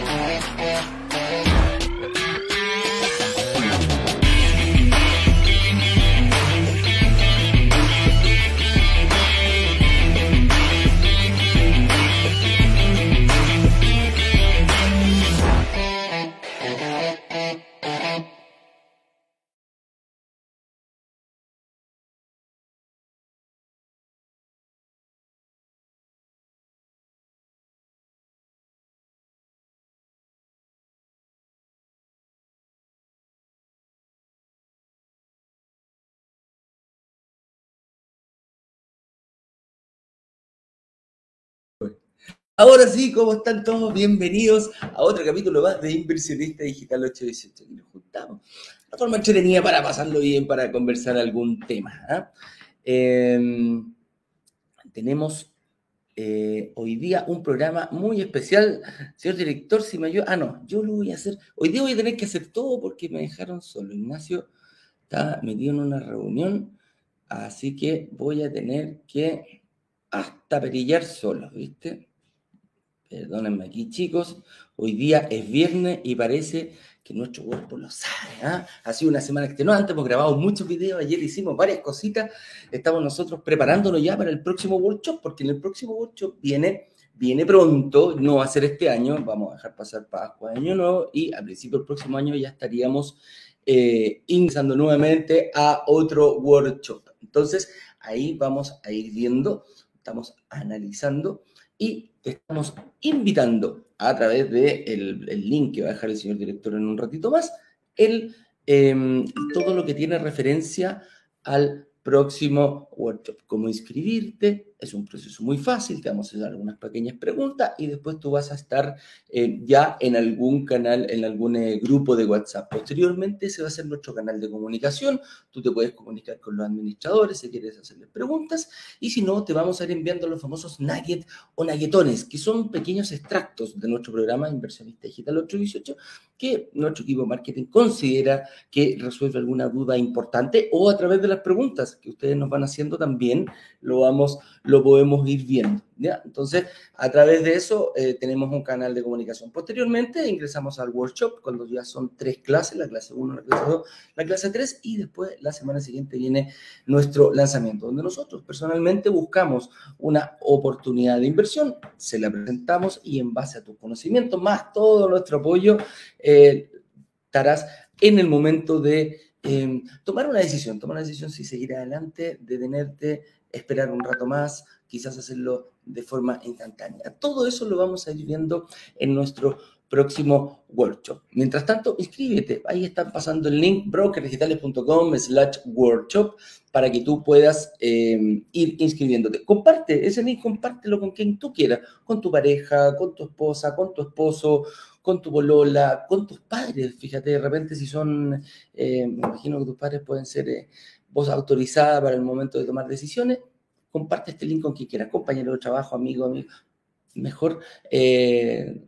Yeah, yeah, yeah. Ahora sí, ¿cómo están todos? Bienvenidos a otro capítulo más de Inversionista Digital 818. Aquí nos juntamos. La forma entretenida para pasarlo bien, para conversar algún tema. ¿ah? Em, tenemos eh, hoy día un programa muy especial. Señor director, si me ayuda. Ah, no, yo lo voy a hacer. Hoy día voy a tener que hacer todo porque me dejaron solo. Ignacio está metido en una reunión, así que voy a tener que hasta perillar solo, ¿viste? Perdónenme aquí, chicos. Hoy día es viernes y parece que nuestro cuerpo lo sabe. ¿ah? Ha sido una semana extenuante, hemos grabado muchos videos, ayer hicimos varias cositas. Estamos nosotros preparándonos ya para el próximo workshop, porque en el próximo workshop viene, viene pronto, no va a ser este año, vamos a dejar pasar Pascua, Año Nuevo, y al principio del próximo año ya estaríamos eh, ingresando nuevamente a otro workshop. Entonces, ahí vamos a ir viendo, estamos analizando y te estamos invitando a través del de el link que va a dejar el señor director en un ratito más, el, em, todo lo que tiene referencia al próximo workshop. Cómo inscribirte, es un proceso muy fácil, te vamos a hacer algunas pequeñas preguntas y después tú vas a estar eh, ya en algún canal, en algún eh, grupo de WhatsApp. Posteriormente ese va a ser nuestro canal de comunicación, tú te puedes comunicar con los administradores si quieres hacerles preguntas y si no, te vamos a ir enviando los famosos nuggets o nuggetones, que son pequeños extractos de nuestro programa Inversionista Digital 818 que nuestro equipo marketing considera que resuelve alguna duda importante o a través de las preguntas que ustedes nos van haciendo también lo vamos lo podemos ir viendo. Entonces, a través de eso eh, tenemos un canal de comunicación. Posteriormente ingresamos al workshop cuando ya son tres clases, la clase 1, la clase 2, la clase 3 y después la semana siguiente viene nuestro lanzamiento, donde nosotros personalmente buscamos una oportunidad de inversión, se la presentamos y en base a tus conocimientos, más todo nuestro apoyo, eh, estarás en el momento de eh, tomar una decisión, tomar una decisión si seguir adelante, de tenerte esperar un rato más, quizás hacerlo de forma instantánea. Todo eso lo vamos a ir viendo en nuestro próximo workshop. Mientras tanto, inscríbete. Ahí están pasando el link brokerdigitales.com slash workshop para que tú puedas em, ir inscribiéndote. Comparte ese link, compártelo con quien tú quieras, con tu pareja, con tu esposa, con tu esposo, con tu bolola, con tus padres. Fíjate, de repente si son, eh, me imagino que tus padres pueden ser... Eh, voz autorizada para el momento de tomar decisiones, comparte este link con quien quiera, compañero de trabajo, amigo, amigo. Mejor, eh,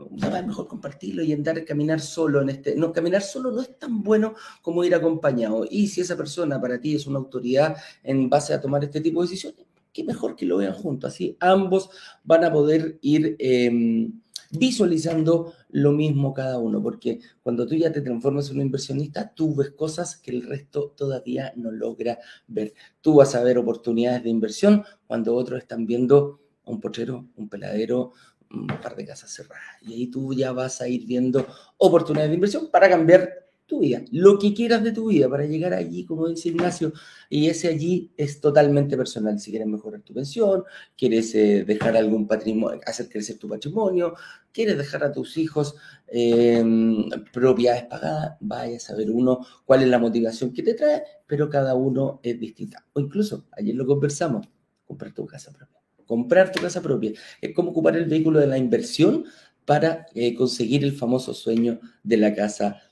mejor compartirlo y andar a caminar solo en este. No, caminar solo no es tan bueno como ir acompañado. Y si esa persona para ti es una autoridad en base a tomar este tipo de decisiones, qué mejor que lo vean juntos. Así ambos van a poder ir eh, visualizando lo mismo cada uno, porque cuando tú ya te transformas en un inversionista, tú ves cosas que el resto todavía no logra ver. Tú vas a ver oportunidades de inversión cuando otros están viendo un pochero, un peladero, un par de casas cerradas. Y ahí tú ya vas a ir viendo oportunidades de inversión para cambiar tu vida, lo que quieras de tu vida para llegar allí, como dice Ignacio, y ese allí es totalmente personal. Si quieres mejorar tu pensión, quieres eh, dejar algún patrimonio, hacer crecer tu patrimonio, quieres dejar a tus hijos em, propiedades pagadas, vaya a saber uno cuál es la motivación que te trae, pero cada uno es distinta. O incluso, ayer lo conversamos, comprar tu casa propia. Comprar tu casa propia es como ocupar el vehículo de la inversión para eh, conseguir el famoso sueño de la casa propia.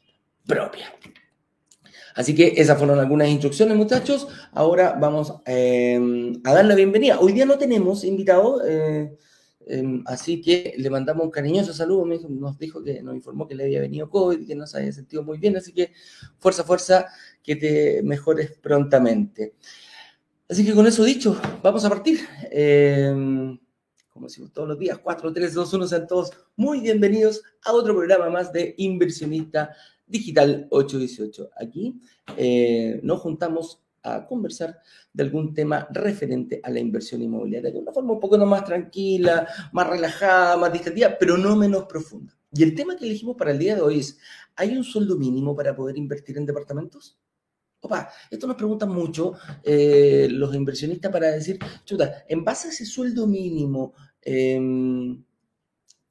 Así que esas fueron algunas instrucciones, muchachos. Ahora vamos em, a dar la bienvenida. Hoy día no tenemos invitado, eh, em, así que le mandamos un cariñoso saludo. Nos dijo que nos informó que le había venido COVID, que no se había sentido muy bien. Así que fuerza, fuerza, que te mejores prontamente. Así que con eso dicho, vamos a partir. Em, como decimos todos los días, 4, 3, 2, 1, sean todos muy bienvenidos a otro programa más de Inversionista Digital 818. Aquí eh, nos juntamos a conversar de algún tema referente a la inversión inmobiliaria de una forma un poco más tranquila, más relajada, más distendida, pero no menos profunda. Y el tema que elegimos para el día de hoy es, ¿hay un sueldo mínimo para poder invertir en departamentos? Opa, esto nos preguntan mucho eh, los inversionistas para decir, chuta, en base a ese sueldo mínimo, em,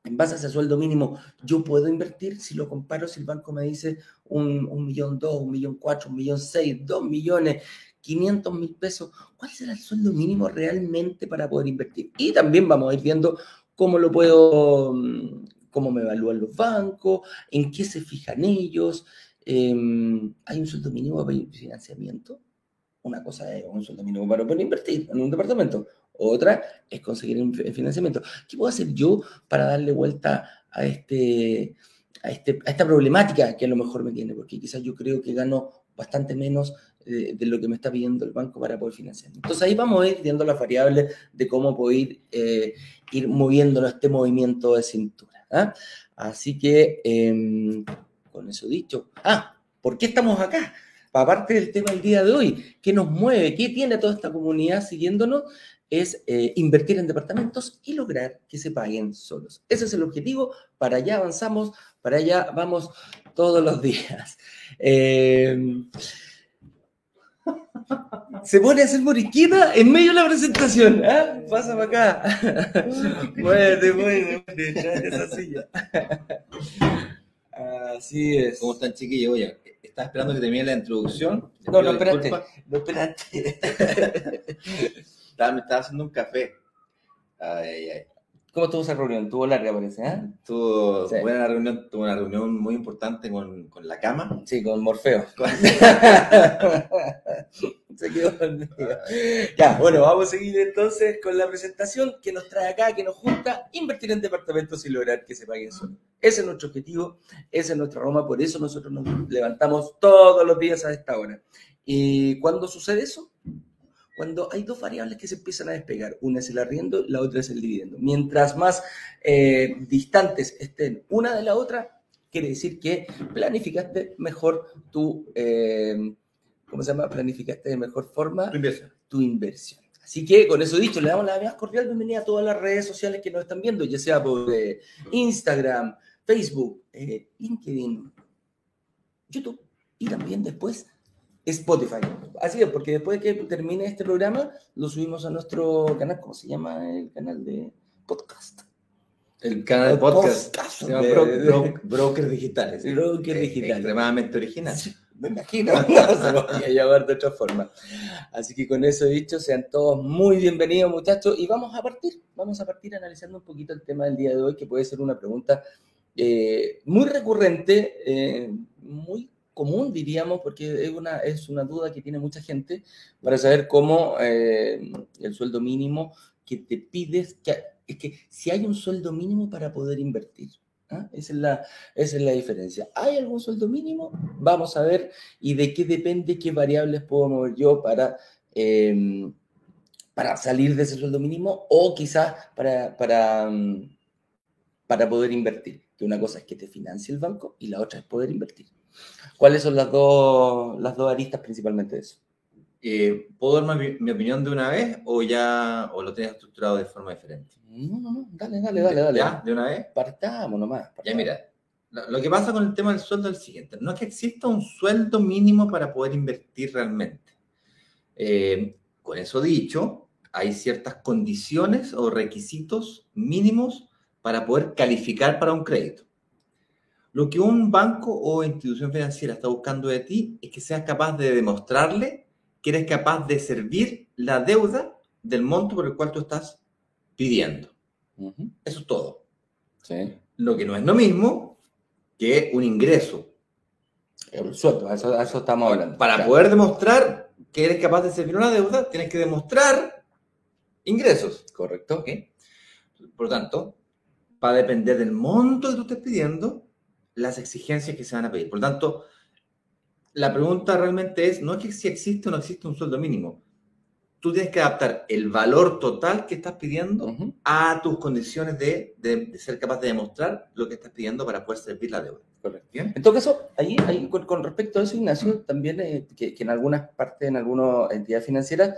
en base a ese sueldo mínimo, yo puedo invertir si lo comparo, si el banco me dice un, un millón dos, un millón cuatro, un millón seis, dos millones, quinientos mil pesos, ¿cuál será el sueldo mínimo realmente para poder invertir? Y también vamos a ir viendo cómo lo puedo, mm, cómo me evalúan los bancos, en qué se fijan ellos, Em, hay un sueldo mínimo para financiamiento. Una cosa es un sueldo mínimo para poder invertir en un departamento. Otra es conseguir el financiamiento. ¿Qué puedo hacer yo para darle vuelta a, este, a, este, a esta problemática que a lo mejor me tiene? Porque quizás yo creo que gano bastante menos de, lo que me está pidiendo el banco para poder financiar. Entonces ahí vamos a ir viendo las variables de cómo poder eh, ir moviendo este movimiento de cintura. ¿ah? Así que em, con eso dicho. Ah, ¿por qué estamos acá? Aparte del tema del día de hoy, ¿qué nos mueve? ¿Qué tiene toda esta comunidad siguiéndonos? Es eh, invertir en departamentos y lograr que se paguen solos. Ese es el objetivo. Para allá avanzamos, para allá vamos todos los días. Em, se pone a hacer moriquita en medio de la presentación. ¿eh? Pasa para acá. muévete, muévete, esa silla. Así es. ¿Cómo están, chiquillos? Oye, ¿estás esperando que termine la introducción? No, no, espérate. No, espérate. Estaba, me estaba haciendo un café. Ay, ay, ay. ¿Cómo estuvo esa reunión? ¿Tuvo larga, parece? ¿eh? Tuvo buena reunión, tuvo una reunión muy importante con, con la cama. Sí, con Morfeo. Se quedó Ya, bueno, vamos a seguir entonces con la presentación que nos trae acá, que nos junta invertir en departamentos y lograr que se paguen solo. Ese es nuestro objetivo, esa es nuestra Roma, por eso nosotros nos levantamos todos los días a esta hora. ¿Y cuándo sucede eso? Cuando hay dos variables que se empiezan a despegar. Una es el arriendo, la otra es el dividendo. Mientras más eh, distantes estén una de la otra, quiere decir que planificaste mejor tu, eh, ¿cómo se llama? Planificaste de mejor forma tu inversión. Tu inversión. Así que con eso dicho, le damos la más cordial bienvenida a todas las redes sociales que nos están viendo, ya sea por eh, Instagram, Facebook, LinkedIn, YouTube y también después Spotify. Así es, porque después de que termine este programa, lo subimos a nuestro canal, ¿cómo se llama el canal de podcast? El canal de podcast, se llama Broker Digitales. Broker Digital. Extremadamente original. me imagino, no se lo voy a llamar de otra forma. Así que con eso dicho, sean todos muy bienvenidos, muchachos, y vamos a partir. Vamos a partir analizando un poquito el tema del día de hoy, que puede ser una pregunta eh, muy recurrente, eh, muy común, diríamos, porque es una, es una duda que tiene mucha gente para saber cómo eh, el sueldo mínimo que te pides, es que si hay un sueldo mínimo para poder invertir. ¿ah? Esa, es la, esa es la diferencia. ¿Hay algún sueldo mínimo? Vamos a ver y de qué depende, qué variables puedo mover yo para, em, para salir de ese sueldo mínimo o quizás para, para, mm, para poder invertir. Que una cosa es que te financie el banco y la otra es poder invertir. ¿Cuáles son las dos, las dos aristas principalmente de eso? Eh, ¿Puedo dar mi, opinión de una vez o ya o lo tienes estructurado de forma diferente? No, no, no, dale, dale, dale, dale. ¿Ya? ¿De una vez? Partamos nomás. Ya, mira, lo, que pasa con el tema del sueldo es el siguiente. No es que exista un sueldo mínimo para poder invertir realmente. Eh, con eso dicho, hay ciertas condiciones o requisitos mínimos para poder calificar para un crédito. Lo que un banco o institución financiera está buscando de ti es que seas capaz de demostrarle que eres capaz de servir la deuda del monto por el cual tú estás pidiendo. Eso es todo. Lo que no es lo mismo que un ingreso. El sueldo, eso, eso estamos hablando. Para poder demostrar que eres capaz de servir una deuda, tienes que demostrar ingresos. Correcto. Por lo tanto, va a depender del monto que tú estés pidiendo, las exigencias que se van a pedir. Por lo tanto, la pregunta realmente es, no es que si existe o no existe un sueldo mínimo. tú tienes que adaptar el valor total que estás pidiendo a tus condiciones de, de- de ser capaz de demostrar lo que estás pidiendo para poder servir la deuda. Correcto. ¿Bien? En todo caso, ahí, ahí con, con respecto a eso, Ignacio, también eh, que, que en algunas partes, en algunas entidades financieras,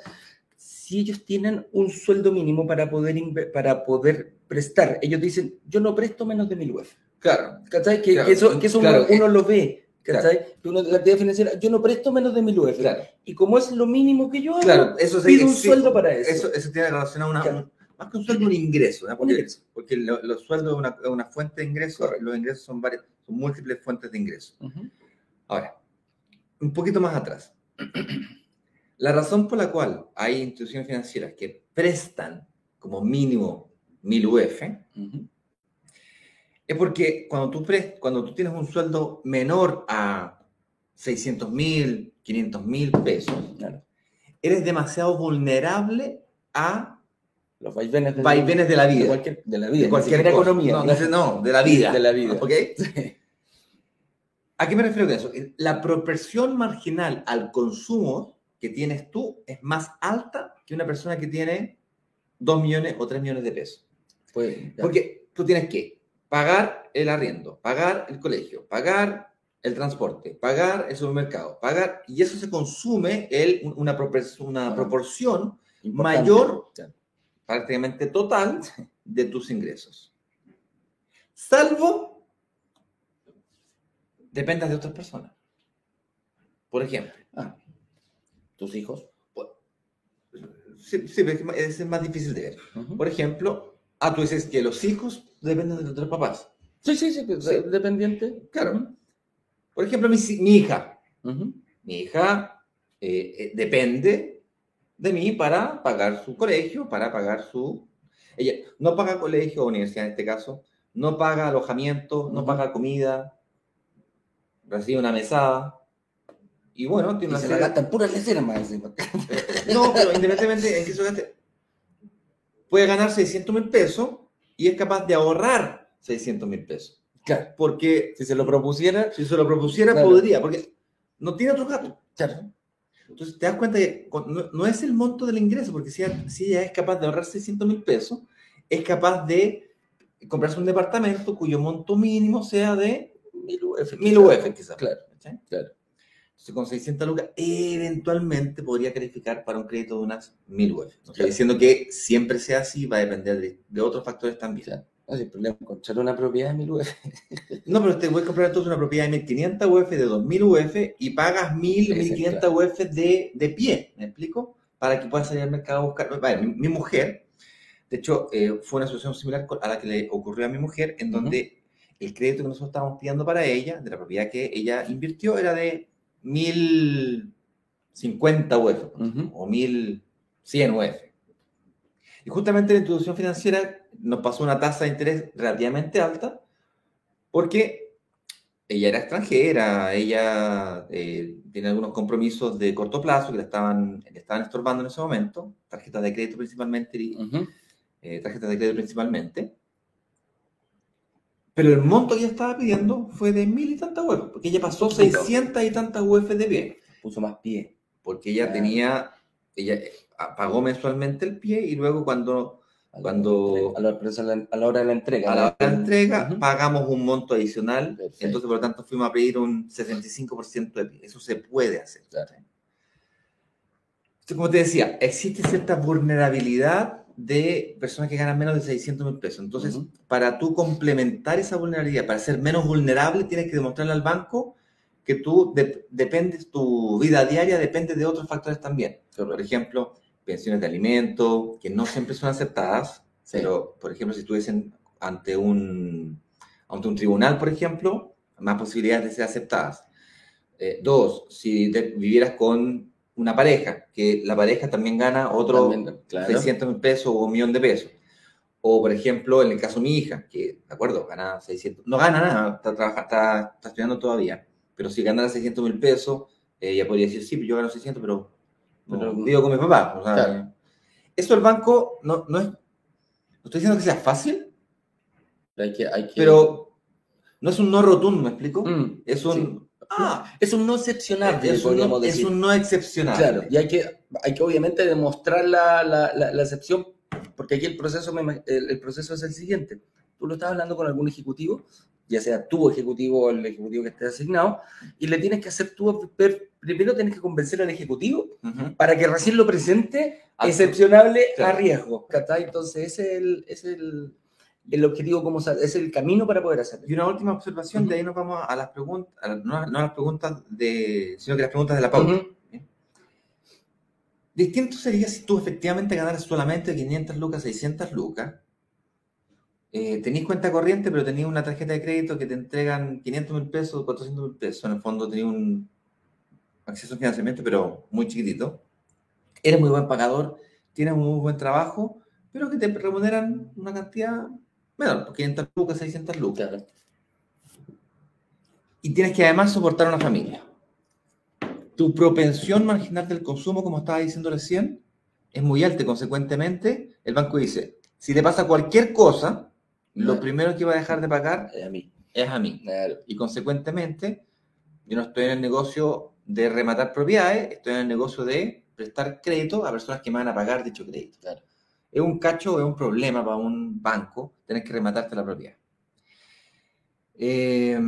si ellos tienen un sueldo mínimo para poder, para poder prestar, ellos dicen, yo no presto menos de mil UF. Claro. ¿Cachai? Que, Claro, que eso, que eso claro, uno, uno lo ve. claro. ¿Cachai? Que uno la entidad financiera, yo no presto menos de mil UF. Claro. Y como es lo mínimo que yo hago, Claro, eso pido un sueldo para eso. Eso, eso tiene relación a una, Claro. un- más que un sueldo, un ingreso. ¿no? Porque, porque lo- los sueldos es una, una fuente de ingresos, los ingresos son, varias, son múltiples fuentes de ingresos. Ujú. Ahora, un poquito más atrás. La razón por la cual hay instituciones financieras que prestan como mínimo 1000 UF Ujú. Es porque cuando tú, pres- cuando tú tienes un sueldo menor a 600 mil, 500 mil pesos, Claro. eres demasiado vulnerable a Los vaivenes de, vaivenes de la de vida. cualquier, de la vida, de cualquier cosa. economía. No, de la vida. De la vida. ¿Ok? ¿A qué me refiero con eso? La proporción marginal al consumo que tienes tú es más alta que una persona que tiene 2 millones o 3 millones de pesos. Pues. Porque tú tienes que pagar el arriendo, pagar el colegio, pagar el transporte, pagar el supermercado, pagar, y eso se consume el, una, una Ah. proporción Importante. mayor prácticamente total de tus ingresos. Salvo dependas de otras personas. Por ejemplo, Ah, tus hijos. sí, sí, es más- difícil de ver. Por ejemplo, ah, tú dices que los hijos dependen de otros papás. Sí, sí, sí, Sí. dependiente. Claro. Por ejemplo, mi, hija. Mi hija eh, eh, depende de mí para pagar su colegio, para pagar su... Ella no paga colegio o universidad en este caso, no paga alojamiento, no paga comida, recibe una mesada. Y bueno, Y tiene una se la serie- gastan puras leceras más encima. No, pero independientemente en qué se gaste, puede ganar 600 mil pesos y es capaz de ahorrar 600 mil pesos. Claro, Porque si se lo propusiera, si se lo propusiera, Claro. podría, porque no tiene otro gasto. claro. Entonces te das cuenta que no, no es el monto del ingreso, porque si ella, si ella es capaz de ahorrar 600 mil pesos, es capaz de comprarse un departamento cuyo monto mínimo sea de Mil UF. 1000 UF, quizás. Claro, claro. Con 600 lucas, eventualmente podría calificar para un crédito de unas 1000 UF. No estoy Claro. diciendo que siempre sea así, va a depender de, de otros factores también. Claro. No, si el problema es encontrar una propiedad de mil UF. No, pero te a comprar entonces una propiedad de 1500 UF, de 2000 UF y pagas 1000 o Sí, sí, 1500 UF de, de pie, ¿me explico? Para que puedas salir al mercado a buscar. Vale, mi, mi mujer, de hecho, eh, fue una situación similar a la que le ocurrió a mi mujer, en donde el crédito que nosotros estábamos pidiendo para ella, de la propiedad que ella invirtió, era de 1050 UF Ujú. o 1100 UF. Y justamente la institución financiera nos pasó una tasa de interés relativamente alta porque ella era extranjera, ella eh, tiene algunos compromisos de corto plazo que le estaban, le estaban estorbando en ese momento, tarjetas de crédito principalmente, eh, tarjetas de crédito principalmente. Pero el monto que ella estaba pidiendo fue de mil y tantas UF, porque ella pasó 600 y tantas UF de bien Puso más pie. porque ella Ah. tenía, ella eh, pagó mensualmente el pie y luego cuando A la- Cuando- A la, a la- a la hora de la entrega. a la hora de la entrega pagamos un monto adicional, Perfecto. entonces por lo tanto fuimos a pedir un 65% de pie. Eso se puede hacer. Claro. Entonces, como te decía, existe cierta vulnerabilidad de personas que ganan menos de 600 mil pesos. Entonces, Ujú. para tú complementar esa vulnerabilidad, para ser menos vulnerable, tienes que demostrarle al banco que tú de- dependes, tu vida diaria depende de otros factores también. Por ejemplo, pensiones de alimentos, que no siempre son aceptadas, Sí. pero, por ejemplo, si estuviesen ante un, ante un tribunal, por ejemplo, más posibilidades de ser aceptadas. Eh, dos, si vivieras con una pareja, que la pareja también gana otro También, claro. 600 mil pesos o un millón de pesos. O, por ejemplo, en el caso de mi hija, que, de acuerdo, gana 600, no gana nada, está, trabaja- está, está estudiando todavía, pero si ganara 600 mil pesos, eh, ella podría decir, sí, pero yo gano 600, pero, no, Pero- vivo con mi papá. o sea, Claro. Eso el banco no, no es, no estoy diciendo que sea fácil, Hay que, hay que... pero no es un no rotundo, ¿me explico? Mm, es un, Ah, Es un no excepcional, es, un no, es un no. Claro, y hay que, hay que obviamente demostrar la, la, la, la excepción, porque aquí el proceso, me el, el proceso es el siguiente. Tú lo estás hablando con algún ejecutivo, ya sea tu ejecutivo o el ejecutivo que esté asignado, y le tienes que hacer tú, primero tienes que convencer al ejecutivo para que recién lo presente excepcionable a claro. riesgo. ¿cachai? Entonces ese es el, ese es el, el objetivo, como sa- es el camino para poder hacerlo. Y una última observación, de ahí nos vamos a las preguntas, a no, a- no a las preguntas de, sino que las preguntas de la pauta. Distinto sería si tú efectivamente ganaras solamente 500 lucas, 600 lucas. Eh, cuenta corriente, pero tenías una tarjeta de crédito que te entregan 500 mil pesos, 400 mil pesos. En el fondo tenías un acceso a financiamiento, pero muy chiquitito. Eres muy buen pagador, tienes un muy buen trabajo, pero que te remuneran una cantidad menor, 500 lucas, 600 lucas. Claro. Y tienes que además soportar una familia. Tu propensión marginal del consumo, como estaba diciendo recién, es muy alta. Consecuentemente, el banco dice, si te pasa cualquier cosa, lo No. primero que va a dejar de pagar Eh, A mí. es a mí. Claro. Y consecuentemente, yo no estoy en el negocio de rematar propiedades, estoy en el negocio de prestar crédito a personas que me van a pagar dicho crédito. Claro. Es un cacho, es un problema para un banco tener que rematarte la propiedad. Eh,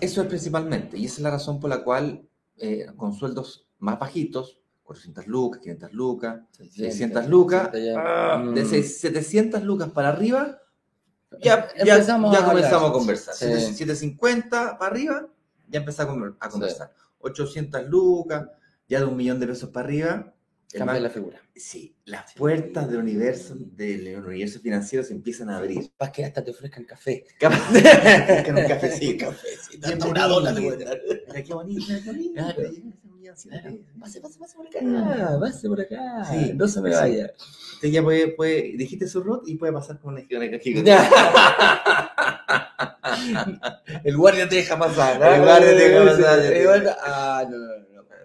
eso es principalmente, y esa es la razón por la cual eh, con sueldos más bajitos, 400 lucas, 500 lucas, 600 lucas, 600 ya. ah, Mm. de seis- 700 lucas para arriba, ya, ya, a comenzamos a conversar. Sí. 7- 750 para arriba, ya empezamos a conver- a conversar. 800 lucas, ya de un millón de pesos para arriba. Cambia la figura. Sí, las Sí. puertas del universo, del universo financiero se empiezan a abrir. Para que hasta te ofrezcan café. Ofrecer un cafecito. cafecito. Bienvenido. Una dona te pueden dar. Qué bonito, qué bonito. Claro. Claro. Pase, pase, pase por acá. Pase por acá. Sí. No se me vaya. Usted ya puede, puede, dijiste su root y puede pasar con una ejecutivo. El guardia te deja pasar. El guardia te deja pasar, Ah, no, no, no.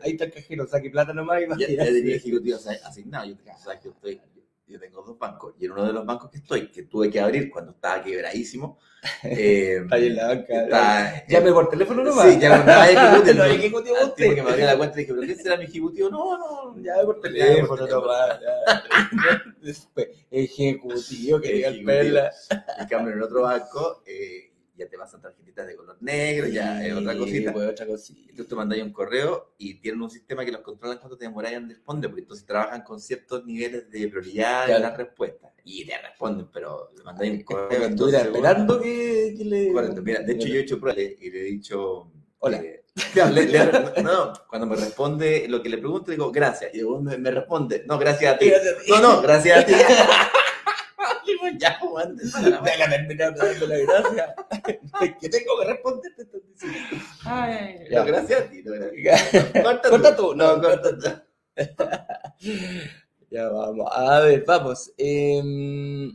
Ahí está el cajero, saque plata nomás y va a tirar. ya tenía ejecutivos asignados. Yo, o sea, que estoy, yo tengo dos bancos y en uno de los bancos que estoy, que tuve que abrir cuando estaba quebradísimo, eh, Está ahí en la banca. está- Llame por teléfono nomás. Sí, llame, no hay ejecutivo. No ejecutivo usted. porque me abrí la cuenta y dije, ¿pero qué será mi ejecutivo? No, no, Llame por teléfono nomás. ejecutivo, que diga el Ejecutivo. perla. En cambio, en el otro banco, eh, ya te pasan tarjetitas de color negro, ya es otra Sí, cosita. pues, otra cosita. Entonces tú mandas un correo y tienen un sistema que los controlan cuando te demoras en responder, porque entonces trabajan con ciertos niveles de prioridad Claro. en las respuestas. Y te responden, pero le mandáis un correo. Estuviera esperando que, que le. Correcto, mira, de hecho yo he hecho pruebas y le- he dicho... Hola. eh, claro, le- le- no, cuando me responde lo que le pregunto, digo, gracias. Y luego me, me responde, no, gracias a ti. No, no, gracias a ti. Ya, terminar dando la gracia. que tengo que responder, te están diciendo. Ay, Ya. no, gracias a ti. No. Corta, Corta tú, no, No, corta tú. Ya vamos, a ver, vamos. em,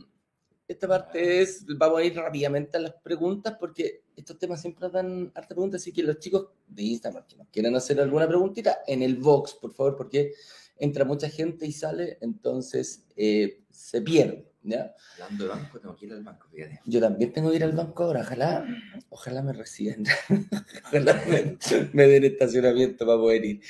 esta parte es, vamos a ir rápidamente a las preguntas porque estos temas siempre dan harta preguntas, así que los chicos de Instagram que nos quieran hacer alguna preguntita en el box, por favor, porque entra mucha gente y sale, entonces eh, se pierde, ¿ya? Hablando de banco, tengo que ir al banco, fíjate. Yo también tengo que ir al banco ahora, ojalá, ojalá me reciban, ojalá me, me den estacionamiento para poder ir.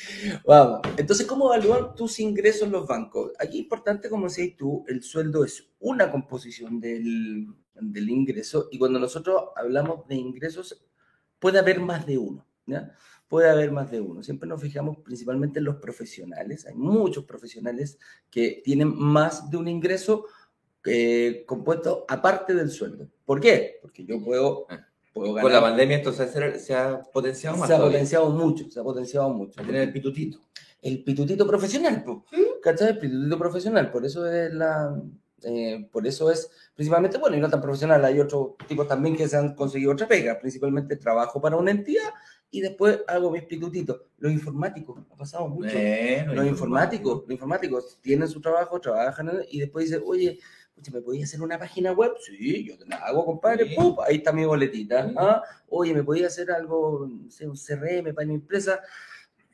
Vamos, entonces, ¿cómo evalúan tus ingresos en los bancos? Aquí importante, como decías tú, el sueldo es una composición del, del ingreso y cuando nosotros hablamos de ingresos puede haber más de uno, ¿ya? Puede haber más de uno. Siempre nos fijamos principalmente en los profesionales. Hay muchos profesionales que tienen más de un ingreso eh, compuesto aparte del sueldo. ¿Por qué? Porque yo puedo, puedo ganar. Con la pandemia esto se ha, se ha potenciado más. se ha todavía. potenciado mucho, se ha potenciado mucho. Tener el pitutito. El pitutito profesional, po, ¿cachai? El pitutito profesional, por eso es la... eh, por eso es principalmente, bueno, y no tan profesional, hay otros tipos también que se han conseguido otra pega, principalmente trabajo para una entidad y después hago mis pitutitos. Los informáticos, ha pasado mucho. Bueno, los informáticos, los informáticos tienen su trabajo, trabajan y después dicen, oye, pucha, ¿me podías hacer una página web? Sí, yo te la hago, compadre. Sí. Ahí está mi boletita. Sí. ¿ah? Oye, ¿me podías hacer algo, no sé, un CRM para mi empresa?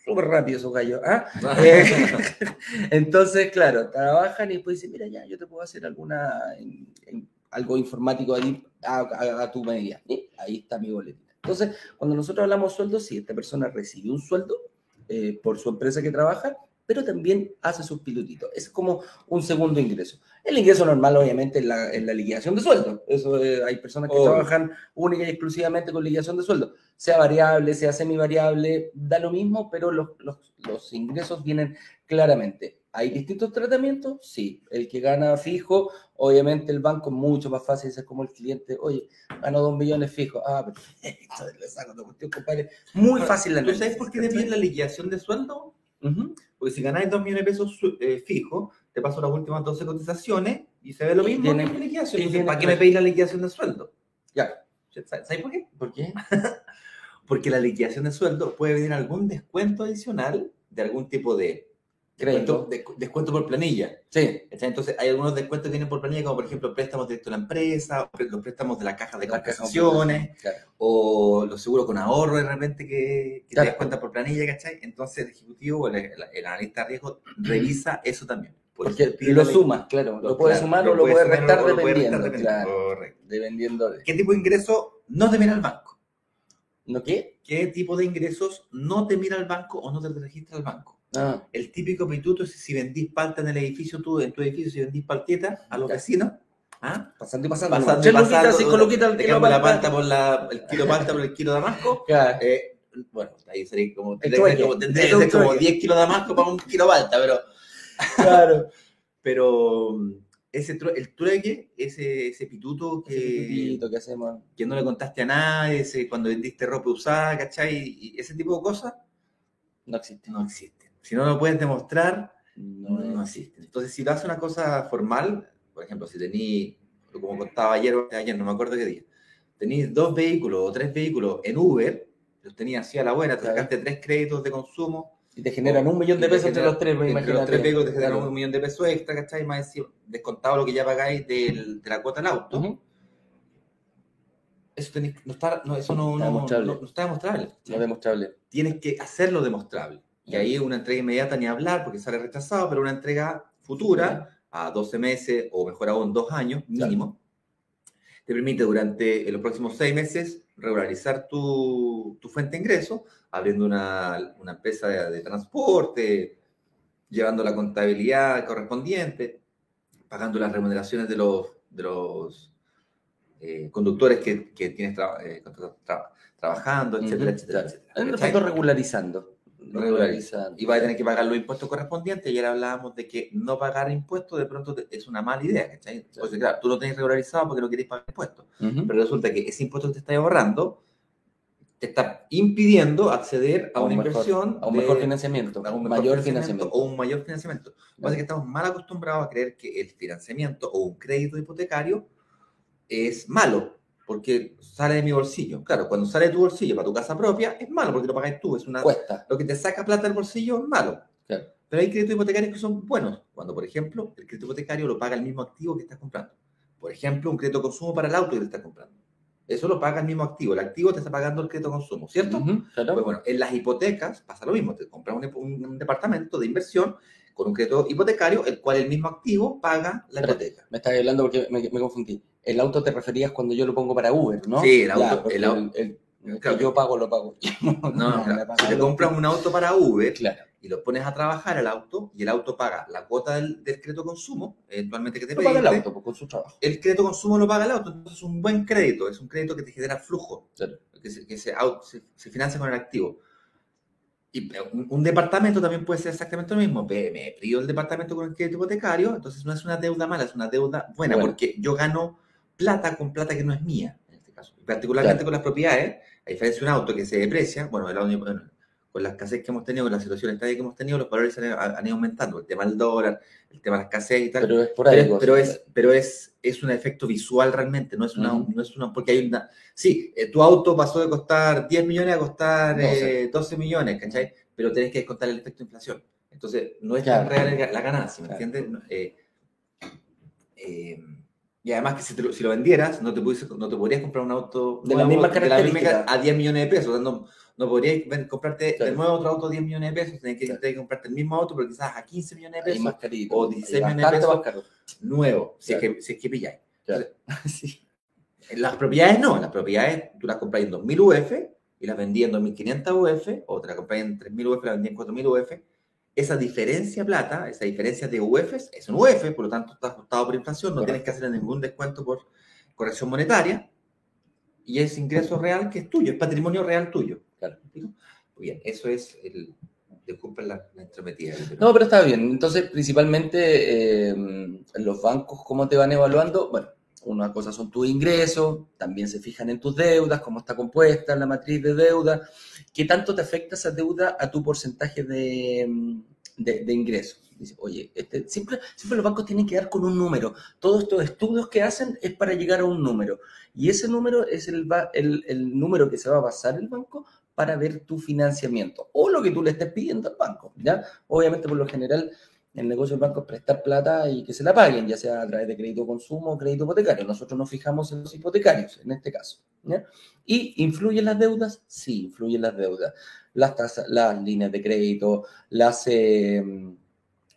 Súper rápido esos gallos. ¿ah? Eh, entonces, claro, trabajan y después dicen, mira, ya, yo te puedo hacer alguna, en- en- algo informático ahí a, a- a tu medida. Y ahí está mi boletita. Entonces, cuando nosotros hablamos sueldo, sí, esta persona recibe un sueldo eh, por su empresa que trabaja, pero también hace sus pilutitos. Es como un segundo ingreso. El ingreso normal, obviamente, es la, la liquidación de sueldo. Eso eh, hay personas que trabajan única y exclusivamente con liquidación de sueldo. Sea variable, sea semivariable, da lo mismo, pero los, los, los ingresos vienen claramente. ¿Hay distintos tratamientos? Sí. El que gana fijo, obviamente el banco es mucho más fácil. Es como el cliente, oye, ganó dos millones fijos. Ah, perfecto, le saco la cuestión, compadre. Muy fácil la ¿Tú sabes por qué te la liquidación de sueldo? Porque si ganáis 2 millones de pesos eh, fijos, te paso las últimas 12 cotizaciones y se ve lo mismo tiene, liquidación. ¿Para qué me pedís la liquidación de sueldo? Ya. ¿Sabes por qué? ¿Por qué? Porque la liquidación de sueldo puede venir algún descuento adicional de algún tipo de Descuento, descuento, por planilla. Sí. Entonces, hay algunos descuentos que vienen por planilla, como por ejemplo préstamos directo a la empresa, los préstamos de la caja de compensaciones, o los seguros con ahorro de repente que, que te descuentan por planilla, ¿cachai? Entonces, el ejecutivo o el, analista de riesgo revisa eso también. Porque lo suma, claro. Lo, puede sumar o lo puede restar dependiendo. Claro, dependiendo ¿Qué tipo de ingreso no te mira el banco? ¿No qué? ¿Qué tipo de ingresos no te mira el banco o no te registra el banco? Ah. El típico pituto es si vendís palta en el edificio, tú en tu edificio, si vendís paltita a los vecinos, ¿ah? pasando y pasando. Pasando y pasando. Cinco la palta por la, el kilo palta por el kilo damasco. Eh, bueno, ahí sería como, tendría tendría como 10 kilos de damasco para un kilo palta, pero... Claro. pero ese, el trueque, ese, ese pituto que, que, hacemos. que no le contaste a nadie, ese, cuando vendiste ropa usada, ¿cachai? Y ese tipo de cosas, no existe. No existe. Si no lo puedes demostrar, no, existe. Entonces, si lo haces una cosa formal, por ejemplo, si tenés, como contaba ayer o ayer, no me acuerdo qué día, tenéis dos vehículos o tres vehículos en Uber, los tenías así a la buena, te sacaste tres créditos de consumo. Y te generan un millón de pesos entre los tres, me Entre los tres vehículos te generan un millón de pesos extra, ¿cachai? Más decir, descontado lo que ya pagáis de la cuota del auto. Eso, no está, no, eso no, no, no, está demostrable. No demostrable. Tienes que hacerlo demostrable. Y ahí una entrega inmediata ni hablar porque sale rechazado, pero una entrega futura a 12 meses o mejor aún dos años mínimo, te permite durante los próximos seis meses regularizar tu, tu fuente de ingreso, abriendo una, una empresa de, transporte, llevando la contabilidad correspondiente, pagando las remuneraciones de los, de los eh, conductores que, que tienes eh, trabajando, etcétera, etcétera, etcétera. regularizando regularizando. Y va a tener que pagar los impuestos correspondientes. Ayer hablábamos de que no pagar impuestos de pronto es una mala idea, ¿cachai? Entonces, claro, tú lo tienes regularizado porque no quieres pagar impuestos. Pero resulta que ese impuesto que te está ahorrando te está impidiendo acceder a, una inversión. A un mejor financiamiento. A un mayor financiamiento, O un mayor financiamiento. Lo que estamos mal acostumbrados a creer que el financiamiento o un crédito hipotecario es malo porque sale de mi bolsillo. Claro, cuando sale de tu bolsillo para tu casa propia, es malo porque lo pagas tú. Es una, Cuesta. Lo que te saca plata del bolsillo es malo. Claro. Pero hay créditos hipotecarios que son buenos. Cuando, por ejemplo, el crédito hipotecario lo paga el mismo activo que estás comprando. Por ejemplo, un crédito de consumo para el auto que te estás comprando. Eso lo paga el mismo activo. El activo te está pagando el crédito de consumo, ¿cierto? claro. Pues bueno, en las hipotecas pasa lo mismo. Te compras un departamento de inversión con un crédito hipotecario, el cual el mismo activo paga la hipoteca. Me estás hablando porque me, confundí. El auto te referías cuando yo lo pongo para Uber, ¿no? Sí, el auto. el, auto yo pago, lo pago. no, no, si te compras un auto para Uber y lo pones a trabajar el auto y el auto paga la cuota del, del crédito consumo, eventualmente que te paga el auto pues, con su trabajo. El crédito consumo lo paga el auto, entonces es un buen crédito, es un crédito que te genera flujo, que, se, que se, se financia con el activo. Y un, departamento también puede ser exactamente lo mismo. Me privo el departamento con el crédito hipotecario, entonces no es una deuda mala, es una deuda buena, porque yo gano plata con plata que no es mía, en este caso. Particularmente con las propiedades, a diferencia de un auto que se deprecia, bueno, el auto, con la escasez que hemos tenido, con la situación estadia que hemos tenido, los valores han, ido aumentando. El tema del dólar, el tema de la escasez y tal. Pero es por ahí. Pero, es, pero es, es un efecto visual realmente, no es una, no es una, porque hay una, sí, eh, tu auto pasó de costar 10 millones a costar 12 eh, millones, ¿cachai? Pero tenés que descontar el efecto de inflación. Entonces, no es tan real la ganancia, ¿me entiendes? Eh, y además que si, si, lo vendieras, no te, no te podrías comprar un auto de la misma característica a 10 millones de pesos. no, no podrías comprarte de nuevo otro auto a 10 millones de pesos. Tienes que, que, comprarte el mismo auto, pero quizás a 15 millones de pesos. o 16 millones de pesos nuevo, si, es que, si es que pilláis. sí. Las propiedades no, las propiedades tú las compras en 2.000 UF y las vendías en 2.500 UF, o te las compras en 3.000 UF y las vendías en 4.000 UF. Esa diferencia plata, esa diferencia de UFs, es un UF, por lo tanto está ajustado por inflación, no tienes que hacer ningún descuento por corrección monetaria, y es ingreso real que es tuyo, es patrimonio real tuyo. Claro. Muy bien, eso es el, disculpen la, la. No, pero está bien. Entonces, principalmente, eh, los bancos, ¿cómo te van evaluando? Bueno, una cosa son tus ingresos, también se fijan en tus deudas, cómo está compuesta la matriz de deuda, qué tanto te afecta esa deuda a tu porcentaje de, de, ingresos. Dice, oye, este, siempre, siempre los bancos tienen que dar con un número. Todos estos estudios que hacen es para llegar a un número. Y ese número es el, el, el número que se va a basar el banco para ver tu financiamiento o lo que tú le estés pidiendo al banco. ¿ya? Obviamente, por lo general, el negocio del banco es prestar plata y que se la paguen, ya sea a través de crédito consumo o crédito hipotecario. Nosotros nos fijamos en los hipotecarios, en este caso. ¿Y influyen las deudas? Sí, influyen las deudas. Las, tasas, las líneas de crédito, las... Eh,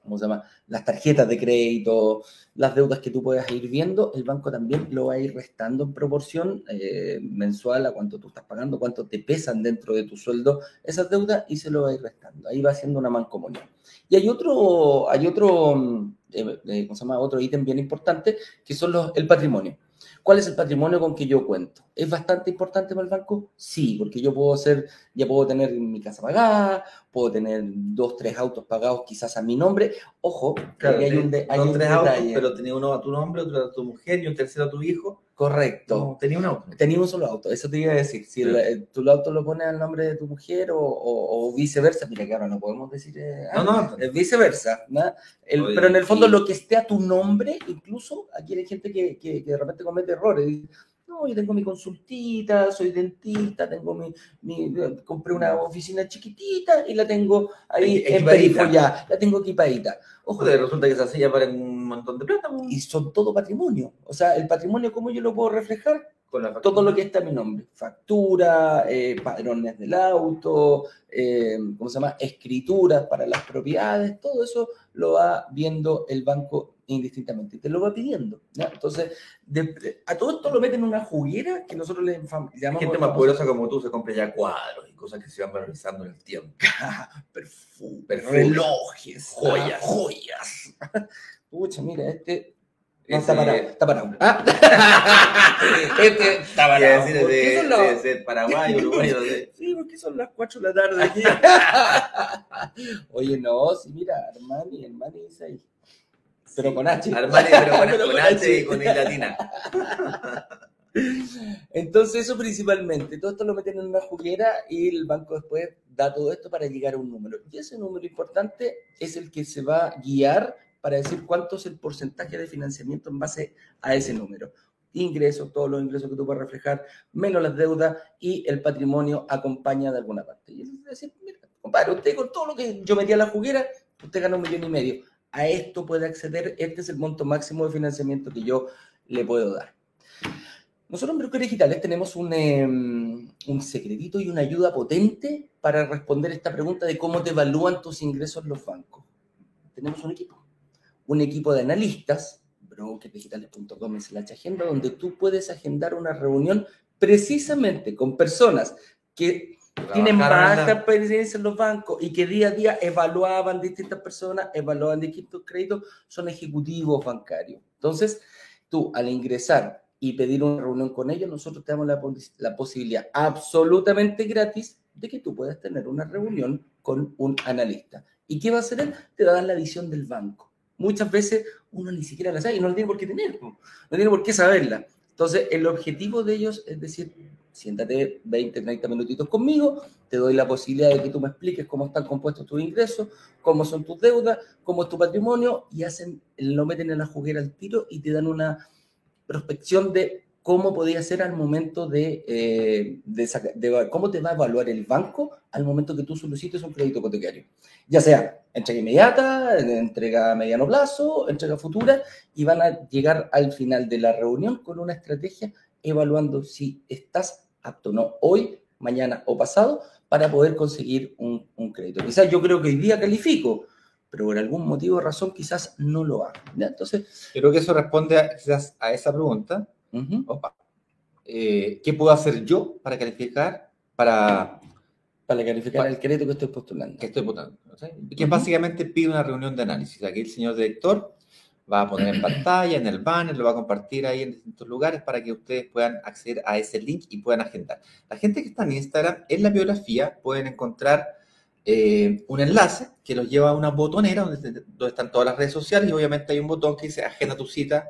¿cómo se llama? Las tarjetas de crédito, las deudas que tú puedas ir viendo, el banco también lo va a ir restando en proporción eh, mensual a cuánto tú estás pagando, cuánto te pesan dentro de tu sueldo esas deudas y se lo va a ir restando. Ahí va haciendo una mancomunión. Y hay otro, hay otro, mm, eh, eh, ¿cómo se llama? Otro ítem bien importante que son los, el patrimonio. ¿Cuál es el patrimonio con que yo cuento? ¿Es bastante importante para el banco? Sí, porque yo puedo ser, ya puedo tener mi casa pagada, puedo tener dos, tres autos pagados quizás a mi nombre. Ojo, claro, hay un, de, hay un tres autos, pero tenía uno a tu nombre, otro a tu mujer y un tercero a tu hijo. Correcto. tenía un auto. Tenía un solo auto, eso te iba a decir. Si el, tu auto lo pones al nombre de tu mujer o, viceversa, mira que ahora no podemos decir. Eh, no, no. Es viceversa. pero en el fondo, lo que esté a tu nombre, incluso aquí hay gente que, que, que de repente comete errores. No, yo tengo mi consultita, soy dentista, tengo mi, mi compré una oficina chiquitita y la tengo ahí en ya, la tengo equipadita. Ojo, de resulta que esa silla para un montón de plata. Y son todo patrimonio. O sea, el patrimonio, ¿cómo yo lo puedo reflejar? todo lo que está a mi nombre. Factura, eh, padrones del auto, eh, ¿cómo se llama? Escrituras para las propiedades, todo eso lo va viendo el banco indistintamente, te lo va pidiendo. Entonces, a todo esto lo meten en una juguera que nosotros le llamamos... Gente más poderosa como tú se compra ya cuadros y cosas que se van valorizando en el tiempo. Perfumes, relojes, joyas. joyas. Pucha, mira, este no, está parado. Está parado. ¿Ah? este está parado. Decir, de, los... de, Paraguay, Uruguay. De... Sí, porque son las 4 de la tarde aquí. Oye, no, sí, mira, Armani, Armani dice ahí. Pero con H. Armani, pero con, pero con, H, H y con I latina. Entonces, eso principalmente. Todo esto lo meten en una juguera y el banco después da todo esto para llegar a un número. Y ese número importante es el que se va a guiar para decir cuánto es el porcentaje de financiamiento en base a ese número. Ingresos, todos los ingresos que tú puedes reflejar, menos las deudas y el patrimonio acompaña de alguna parte. Y es decir, mira, compadre, usted con todo lo que yo metí a la juguera, usted gana un millón y medio. A esto puede acceder, este es el monto máximo de financiamiento que yo le puedo dar. Nosotros en Brokers Digitales tenemos un, em, un secretito y una ayuda potente para responder esta pregunta de cómo te evalúan tus ingresos los bancos. Tenemos un equipo un equipo de analistas, brokersdigitales.com es la agenda, donde tú puedes agendar una reunión precisamente con personas que tienen baja experiencia en los bancos y que día a día evaluaban distintas personas, evaluaban distintos créditos, son ejecutivos bancarios. Entonces, tú al ingresar y pedir una reunión con ellos, nosotros te damos la, la posibilidad absolutamente gratis de que tú puedas tener una reunión con un analista. ¿Y qué va a hacer él? Te va a dar la visión del banco muchas veces uno ni siquiera la sabe y no tiene por qué tener, no tiene por qué saberla. Entonces, el objetivo de ellos es decir, siéntate 20, 30 minutitos conmigo, te doy la posibilidad de que tú me expliques cómo están compuestos tus ingresos, cómo son tus deudas, cómo es tu patrimonio, y hacen, lo meten en la juguera al tiro y te dan una prospección de cómo podía ser al momento de, eh, de, cómo te va a evaluar el banco al momento que tú solicites un crédito hipotecario. Ya sea entrega inmediata, entrega a mediano plazo, entrega futura, y van a llegar al final de la reunión con una estrategia evaluando si estás apto no hoy, mañana o pasado para poder conseguir un, un crédito. Quizás yo creo que hoy día califico, pero por algún motivo o razón quizás no lo haga. Entonces, creo que eso responde a, quizás a esa pregunta eh, ¿qué puedo hacer yo para calificar? Para, Para calificar el crédito que estoy postulando. que estoy votando. ¿sí? Que básicamente pide una reunión de análisis. Aquí el señor director va a poner en pantalla, en el banner, lo va a compartir ahí en distintos lugares para que ustedes puedan acceder a ese link y puedan agendar. La gente que está en Instagram, en la biografía pueden encontrar eh, un enlace que los lleva a una botonera donde, donde están todas las redes sociales y obviamente hay un botón que dice agenda tu cita,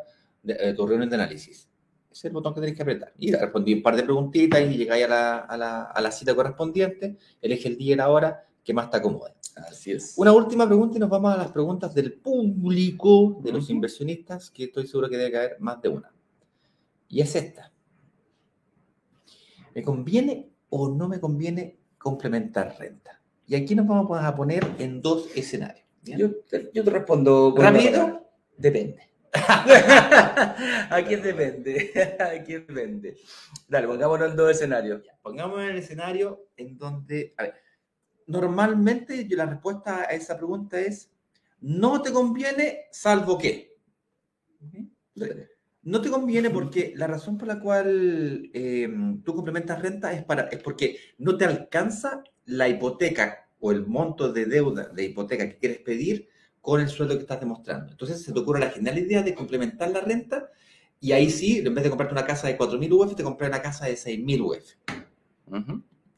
eh, tu reunión de análisis. Ese es el botón que tenéis que apretar. Y respondí un par de preguntitas y llegáis a la, a la- a la cita correspondiente, elige el día y la hora que más te acomode. Así es. Una última pregunta y nos vamos a las preguntas del público, de los Ujú. inversionistas, que estoy seguro que debe caer más de una. Y es esta. ¿Me conviene o no me conviene complementar renta? Y aquí nos vamos a poner en dos escenarios. Yo, te- yo te respondo. palabra. Depende. ¿A quién depende? ¿A quién depende? Dale, pongámonos en dos escenarios. Pongamos en el escenario en donde, a ver, normalmente la respuesta a esa pregunta es, no te conviene salvo que. No te conviene porque la razón por la cual eh, tú complementas renta es, para, es porque no te alcanza la hipoteca o el monto de deuda de hipoteca que quieres pedir con el sueldo que estás demostrando. Entonces se te ocurre la genial idea de complementar la renta y ahí sí, en vez de comprarte una casa de 4.000 UF, te compras una casa de 6.000 UF.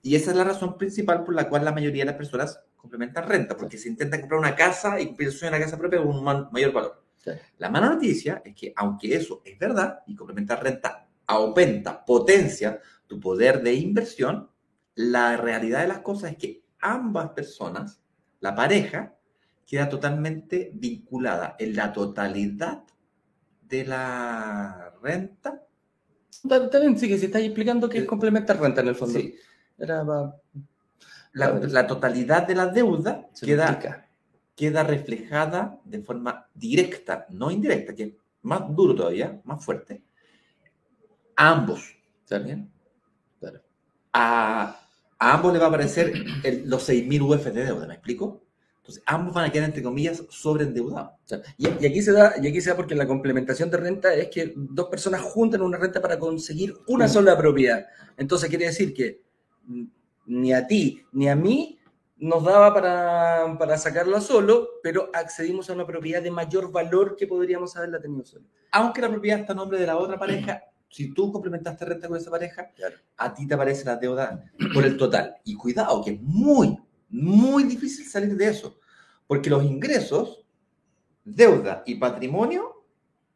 Y esa es la razón principal por la cual la mayoría de las personas complementan renta, porque se intentan comprar una casa y sueño de una casa propia con un ma- mayor valor. Sí. La mala noticia es que, aunque eso es verdad, y complementar renta aumenta, potencia tu poder de inversión, la realidad de las cosas es que ambas personas, la pareja, queda totalmente vinculada en la totalidad de la renta. Está, bien, sí, que si estáis explicando que es Eh, complementar renta en el fondo. Sí, Era la, la totalidad de la deuda se queda, queda reflejada de forma directa, no indirecta, que es más duro todavía, más fuerte, a ambos. ¿Está bien? Claro. A, a ambos le va a aparecer el- los 6.000 UF de deuda, ¿me explico? Entonces, ambos van a quedar, entre comillas, sobreendeudados. Y, y aquí se da, y aquí se da porque la complementación de renta es que dos personas juntan una renta para conseguir una sola propiedad. Entonces quiere decir que ni a ti ni a mí nos daba para, para sacarla solo, pero accedimos a una propiedad de mayor valor que podríamos haberla tenido solo. Aunque la propiedad está a nombre de la otra pareja, si tú complementaste renta con esa pareja, Claro. a ti te aparece la deuda por el total. Y cuidado, que es muy, muy difícil salir de eso, porque los ingresos, deuda y patrimonio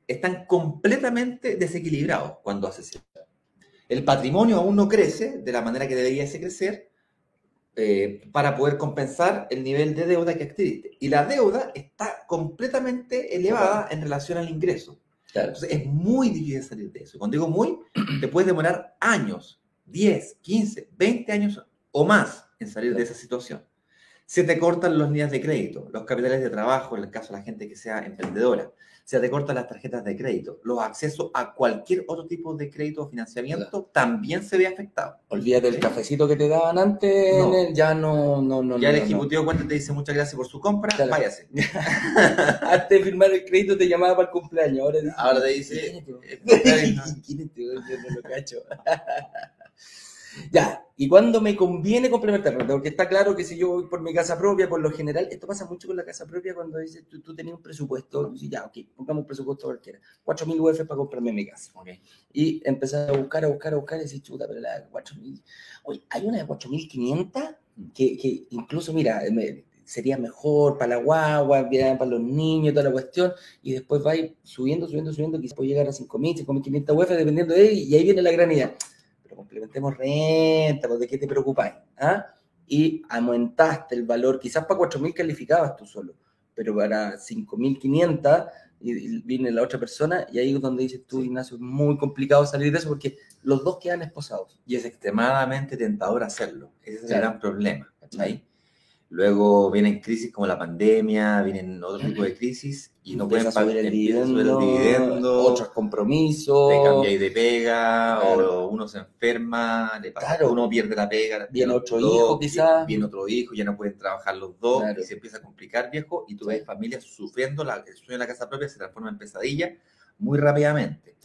están completamente desequilibrados cuando haces eso. El patrimonio aún no crece de la manera que debería crecer eh, para poder compensar el nivel de deuda que adquiriste. Y la deuda está completamente elevada en relación al ingreso. Claro. Entonces es muy difícil salir de eso. Cuando digo muy, te puedes demorar años, 10, 15, 20 años o más en salir de esa situación. Se te cortan las líneas de crédito, los capitales de trabajo, en el caso de la gente que sea emprendedora. Se te cortan las tarjetas de crédito. Los accesos a cualquier otro tipo de crédito o financiamiento también se ve afectado. Olvídate del cafecito que te daban antes, No. el- ya no, no, no. ya no, el no. ejecutivo de cuenta te dice muchas gracias por su compra, Claro. váyase. Antes de firmar el crédito te llamaba para el cumpleaños, ahora dice, Ahora te ¿quién dice, es? ¿Quién es? Yo no lo cacho. Ya, ¿y cuándo me conviene complementar? Porque está claro que si yo voy por mi casa propia, por lo general, esto pasa mucho con la casa propia cuando dices, tú, tú tenías un presupuesto, y ya, ok, pongamos un presupuesto cualquiera, 4.000 UF para comprarme mi casa. Ok. Y empezar a buscar, a buscar, a buscar, y decir, chuta, pero la de 4.000, oye, hay una de 4.500 que, que incluso, mira, me- sería mejor para la guagua, para los niños, toda la cuestión, y después va subiendo, subiendo, subiendo, quizás puede llegar a 5.000, 5.500 UF, dependiendo de él, y ahí viene la gran idea. Pero complementemos renta, pues, ¿de qué te preocupáis? ¿Ah? Y aumentaste el valor, quizás para 4.000 calificabas tú solo, pero para 5.500 y, y viene la otra persona, y ahí es donde dices tú, Ignacio, es muy complicado salir de eso porque los dos quedan esposados. y es extremadamente tentador hacerlo. Ese es el Claro. gran problema. ¿cachai? Luego vienen crisis como la pandemia, vienen otro tipo de crisis y no pueden pagar el dividendo, otros compromisos, te cambiáis de pega, Claro. o uno se enferma, le pasa, Claro. uno pierde la pega, Viene otro dos, hijo, quizás. Viene otro hijo, ya no pueden trabajar los dos, Claro. y se empieza a complicar, viejo, y tú ves familias sufriendo, la, el sueño de la casa propia se transforma en pesadilla muy rápidamente.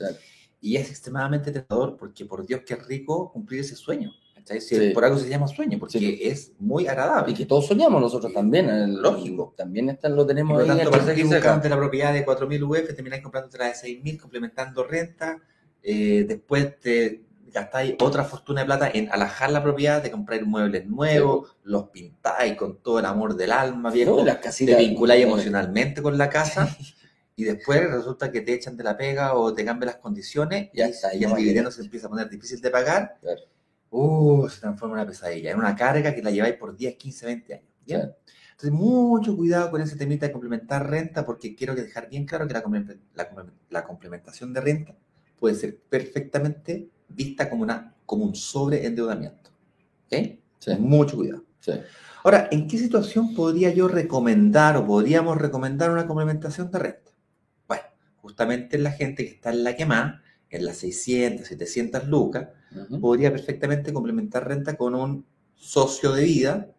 Y es extremadamente tentador porque, por Dios, qué rico cumplir ese sueño. ¿Cachai? Si Sí. Por algo se llama sueño, porque Sí. es muy agradable. Y que todos soñamos nosotros también. el- Lógico. También está, lo Y tenemos por lo ahí. tanto, pasaje estoy cerca. buscando la propiedad de 4.000 UF, termináis comprando la de 6.000, complementando renta. eh, después te gastáis otra fortuna de plata en alajar la propiedad, de comprar muebles nuevos, los pintáis con todo el amor del alma, viejo. No, las te vinculáis emocionalmente con la casa. Y después resulta que te echan de la pega o te cambian las condiciones Ya y, está, y el dividendo dinero. se empieza a poner difícil de pagar. Claro. Uh, se transforma en una pesadilla, en una carga que la lleváis por 10, 15, 20 años. Claro. Entonces, mucho cuidado con ese temita de complementar renta, porque quiero dejar bien claro que la, comple- la comple- la complementación de renta puede ser perfectamente vista como, una, como un sobreendeudamiento. ¿Ok? Sí, Mucho cuidado. sí. Ahora, ¿en qué situación podría yo recomendar o podríamos recomendar una complementación de renta? Bueno, justamente en la gente que está en la quemada, en las 600, 700 lucas, Podría perfectamente complementar renta con un socio de vida.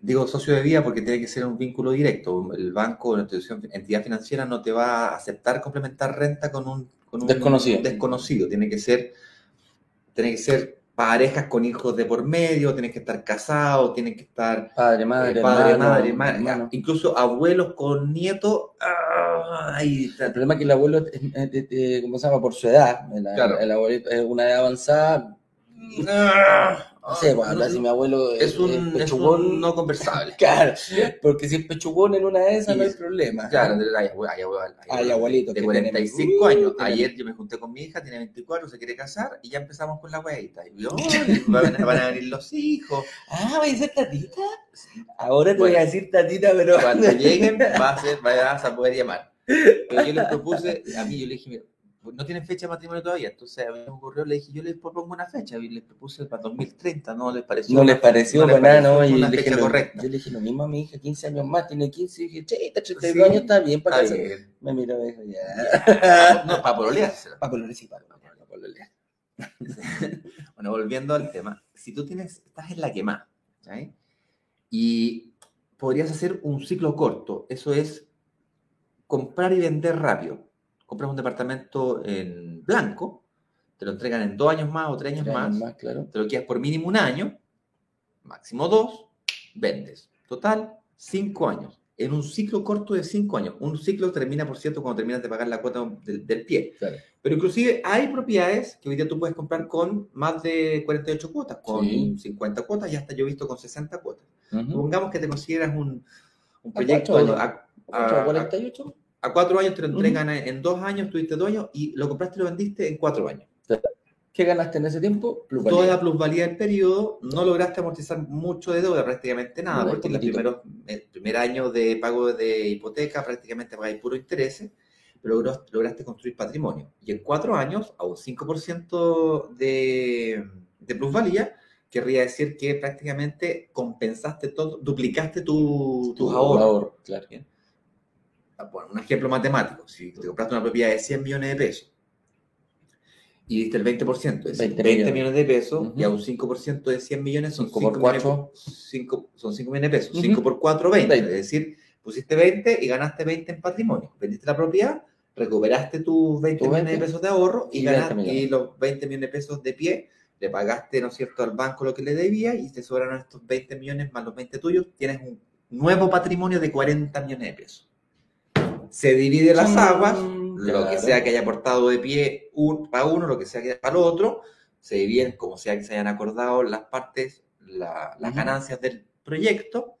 Digo socio de vida porque tiene que ser un vínculo directo. El banco o la institución, entidad financiera no te va a aceptar complementar renta con un, con un Desconocido. desconocido. Tiene que ser, tiene que ser parejas con hijos de por medio, tienen que estar casados, tienen que estar Padre, madre, eh, padre, hermano, madre, madre, hermano. incluso abuelos con nietos. está. El problema es que el abuelo, es- es- ¿cómo se llama? Por su edad. El, Claro. el abuelito es una edad avanzada. No sé, pues, hablar si mi abuelo es, es un, es es un pechugón. no conversable. Claro, porque si es pechugón en una de esas no hay problema. Claro, hay, hay hay abuelitos de que 45 tienen- uh, años. Ayer yo me junté con mi hija, tiene 24, se quiere casar y ya empezamos con la weita. Y yo, "Ay, van, a- van a venir los hijos. Ah, ¿vais a ser tatita? Ahora te Bueno. voy a decir tatita, pero... Cuando lleguen, va a ser, vas a poder llamar. Pero yo les propuse, a mí yo le dije, mira, no tienen fecha de matrimonio todavía, entonces a mí me ocurrió, le dije, yo les propongo una fecha, y les propuse para 2030, no les pareció. No les pareció les para nada, ¿no? pareció Y una fecha lo, correcta. yo le dije lo mismo a mi hija, 15 años más, tiene 15, y dije, 30, 32 Sí, años, está bien para Está bien. Me miró y me dijo, ya. No, para pololeársela. Para pololear, sí, para pololear, pololear. Bueno, volviendo al tema, si tú tienes, estás en la quema, ¿sí? y podrías hacer un ciclo corto, eso es comprar y vender rápido. Compras un departamento en blanco, te lo entregan en dos años más o tres años Tres más, más, claro. te lo quedas por mínimo un año, máximo dos, vendes. Total, cinco años. En un ciclo corto de cinco años. Un ciclo termina, por cierto, cuando terminas de pagar la cuota del, del pie. Claro. Pero inclusive hay propiedades que hoy día tú puedes comprar con más de 48 cuotas, con Sí. 50 cuotas y hasta yo he visto con 60 cuotas. Ujú. Supongamos que te consideras un, un A proyecto cuatro a, años. a- ¿Otro a- 48? A cuatro años, te lo entregan en, en dos años, tuviste dos años y lo compraste y lo vendiste en cuatro años. ¿Qué ganaste en ese tiempo? Plusvalía. Toda la plusvalía del periodo, no lograste amortizar mucho de deuda, prácticamente nada, Muy porque en los primeros, el primer año de pago de hipoteca prácticamente pagáis puro intereses, pero logras- lograste construir patrimonio. Y en cuatro años, a un 5% de, de plusvalía, querría decir que prácticamente compensaste todo, duplicaste tu- tus Tu ahorros. ahorro, claro. Bueno, un ejemplo matemático, si te compraste una propiedad de 100 millones de pesos y diste el 20%, es decir, 20 20, millones. millones de pesos, Ujú. y a un 5% de 100 millones son 5 5 por millones, 4. cinco- son 5 millones de pesos. Ujú. 5 por 4, 20. 20. Es decir, pusiste 20 y ganaste 20 en patrimonio. Vendiste la propiedad, recuperaste tus 20 Tu millones 20 de pesos de ahorro y, y ganaste, 20 millones. y los 20 millones de pesos de pie le pagaste, ¿no es cierto?, al banco lo que le debía y te sobraron estos 20 millones más los 20 tuyos. Tienes un nuevo patrimonio de 40 millones de pesos. Se divide las Mm, aguas, lo que sea que haya aportado de pie un, para uno, lo que sea que para el otro, se dividen como sea que se hayan acordado las partes, la- las ganancias del proyecto.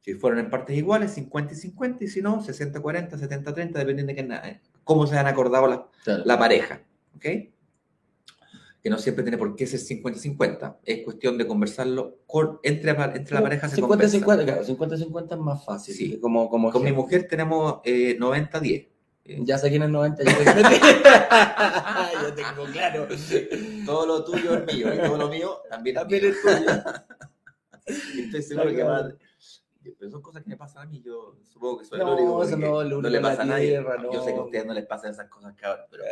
Si fueron en partes iguales, 50 y 50, y si no, 60-40, 70-30, dependiendo de qué na- cómo se han acordado Claro. la pareja, ¿ok? Que no siempre tiene por qué ser 50-50, es cuestión de conversarlo con, entre, la- entre la pareja. se 50-50, conversa. claro, 50-50 es más fácil. Sí. Como, como Con mi mujer tenemos eh, 90-10. Eh, Ya sé quién es 90, yo sé quién es. Yo tengo claro. Todo lo tuyo es mío y todo lo mío también es También mío. es tuyo. Y Estoy seguro que Claro. más... Pero son cosas que me pasan a mí, yo supongo que soy No, el único eso que no, único le pasa a nadie. tierra, Yo sé que a no. ustedes no les pasan esas cosas, cabrón, pero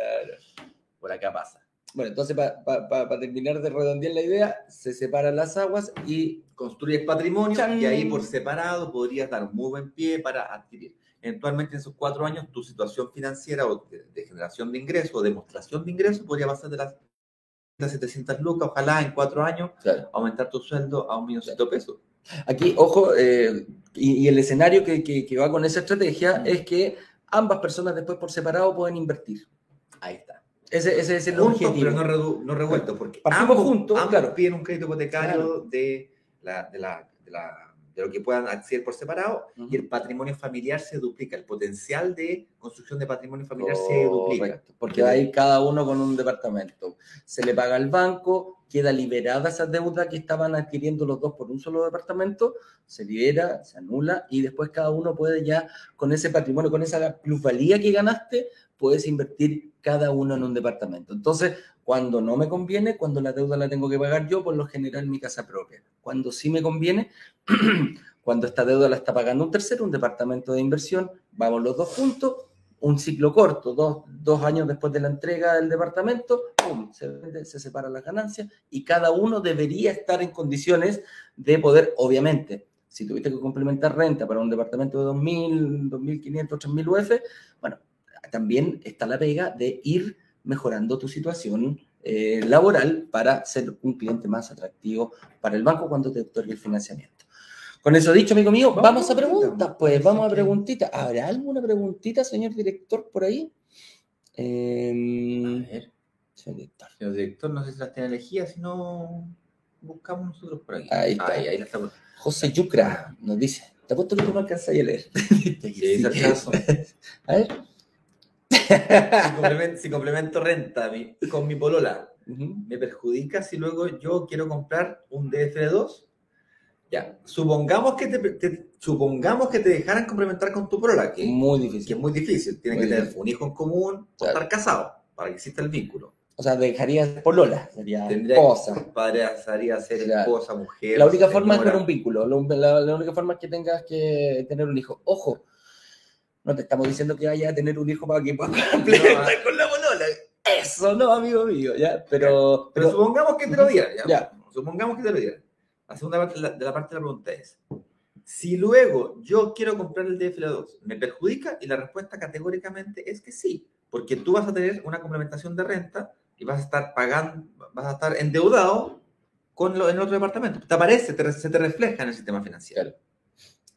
por acá pasa. Bueno, entonces para terminar de redondear la idea, se separan las aguas y construyes patrimonio ¡Chan! y ahí por separado podrías dar un muy buen pie para adquirir. eventualmente en esos cuatro años tu situación financiera o de, generación de ingresos o demostración de ingresos podría pasar de las 700 lucas, ojalá en cuatro años aumentar tu sueldo a un millón de pesos. Aquí, ojo, eh, y, el escenario que, que, va con esa estrategia es que ambas personas después por separado pueden invertir. Ahí está. Ese, ese es el objetivo. Pero no, no revuelto, porque ambos, juntos, ambos claro. piden un crédito hipotecario de, la, de, la, de la de lo que puedan acceder por separado, y el patrimonio familiar se duplica, el potencial de construcción de patrimonio familiar se duplica. Porque hay cada uno con un departamento. Se le paga al banco, queda liberada esa deuda que estaban adquiriendo los dos por un solo departamento, se libera, se anula, y después cada uno puede ya, con ese patrimonio, con esa plusvalía que ganaste, puedes invertir cada uno en un departamento. Entonces, cuando no me conviene, cuando la deuda la tengo que pagar yo, por lo general mi casa propia. Cuando sí me conviene, cuando esta deuda la está pagando un tercero, un departamento de inversión, vamos los dos juntos, un ciclo corto, dos, años después de la entrega del departamento, ¡pum! Se, vende, se separan las ganancias y cada uno debería estar en condiciones de poder, obviamente, si tuviste que complementar renta para un departamento de 2.000, 2.500, 3.000 UF, bueno, también está la pega de ir mejorando tu situación eh, laboral para ser un cliente más atractivo para el banco cuando te otorgue el financiamiento. Con eso dicho, amigo mío, vamos, a preguntas, pues vamos a preguntitas. ¿Habrá alguna preguntita, señor director, por ahí? Em, a ver. Señor director. Señor director, no sé si las tiene elegidas, si no buscamos nosotros por aquí. Ahí está. Ahí, ahí José Yucra nos dice, te apuesto que tú no alcanzas a leer. sí, a ver si, complemento, renta con mi polola, ¿me perjudica si luego yo quiero comprar un DFL2? Ya, supongamos que te, supongamos que te dejaran complementar con tu polola, que, muy difícil. que es muy difícil. Tienes que tener un hijo en común o estar casado para que exista el vínculo. O sea, dejarías polola, sería esposa. Pasaría a ser esposa, mujer. La única forma es con un vínculo. La, la, única forma es que tengas que tener un hijo. Ojo, no te estamos diciendo que vaya a tener un hijo para que pueda complementar con la bolola. Eso no, amigo mío, ¿ya? Pero, pero, supongamos que te lo diera, ¿ya? Supongamos que te lo diera. La segunda parte de la, parte de la pregunta es, si luego yo quiero comprar el DFL2, ¿me perjudica? Y la respuesta categóricamente es que sí, porque tú vas a tener una complementación de renta y vas a estar pagando, vas a estar endeudado con lo, en otro departamento. ¿Te aparece? se te refleja en el sistema financiero.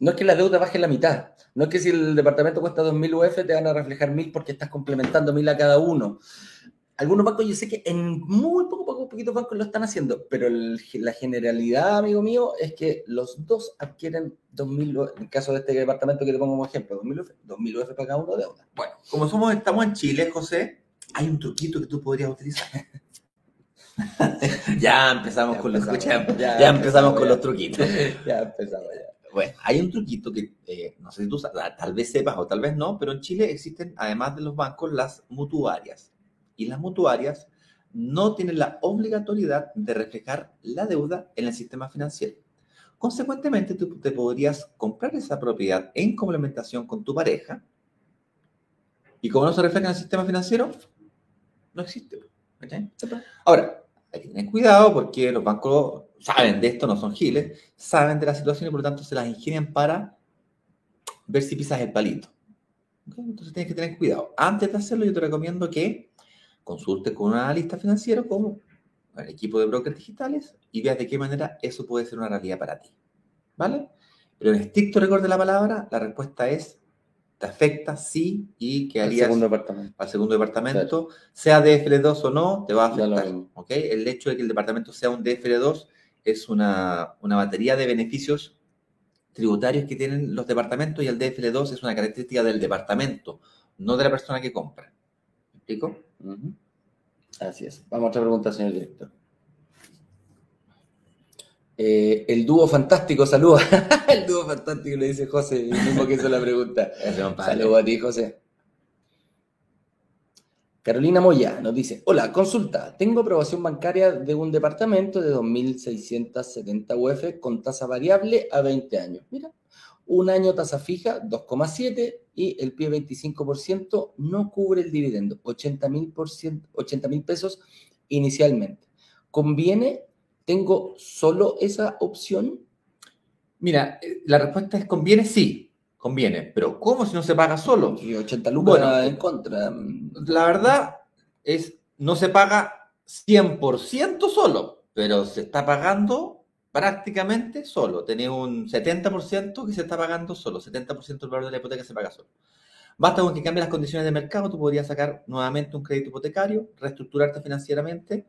No es que la deuda baje la mitad. No es que si el departamento cuesta 2.000 UF te van a reflejar 1.000 porque estás complementando 1.000 a cada uno. Algunos bancos yo sé que en muy poco, poco, poquitos bancos lo están haciendo, pero la generalidad, amigo mío, es que los dos adquieren 2.000 en el caso de este departamento que te pongo como ejemplo, 2.000 UF, 2.000 UF para cada uno de deuda. Bueno, como somos, estamos en Chile, José, hay un truquito que tú podrías utilizar. ya empezamos con los ya, empezamos con los truquitos. ya empezamos ya. Bueno, hay un truquito que eh, no sé si tú tal vez sepas o tal vez no, pero en Chile existen, además de los bancos, las mutuarias. Y las mutuarias no tienen la obligatoriedad de reflejar la deuda en el sistema financiero. Consecuentemente, tú te podrías comprar esa propiedad en complementación con tu pareja. Y como no se refleja en el sistema financiero, no existe. Ahora, hay que tener cuidado porque los bancos saben de esto, no son giles, saben de la situación y por lo tanto se las ingenian para ver si pisas el palito. Entonces tienes que tener cuidado. Antes de hacerlo, yo te recomiendo que consultes con un analista financiero como el equipo de brokers digitales y veas de qué manera eso puede ser una realidad para ti. ¿Vale? Pero en estricto rigor de la palabra, la respuesta es te afecta, sí, y que harías al segundo departamento, al segundo departamento sea DFL2 o no, te va a afectar. ¿okay? El hecho de que el departamento sea un DFL2 es una, batería de beneficios tributarios que tienen los departamentos y el DFL2 es una característica del departamento, no de la persona que compra. ¿Me explico? Así es. Vamos a otra pregunta, señor director. Eh, el dúo fantástico, saluda. el dúo fantástico le dice José, el mismo que hizo la pregunta. Saludos a ti, José. Carolina Moya nos dice, hola, consulta, tengo aprobación bancaria de un departamento de 2.670 UF con tasa variable a 20 años. Mira, un año tasa fija 2,7 y el pie 25% no cubre el dividendo, 80 mil pesos inicialmente. ¿Conviene? ¿Tengo solo esa opción? Mira, eh, la respuesta es conviene sí, conviene. Pero ¿cómo si no se paga solo? Y 80 lucas Bueno, en contra. La verdad es, no se paga 100% solo, pero se está pagando prácticamente solo. Tenés un 70% que se está pagando solo, 70% del valor de la hipoteca se paga solo. Basta con que cambie las condiciones de mercado, tú podrías sacar nuevamente un crédito hipotecario, reestructurarte financieramente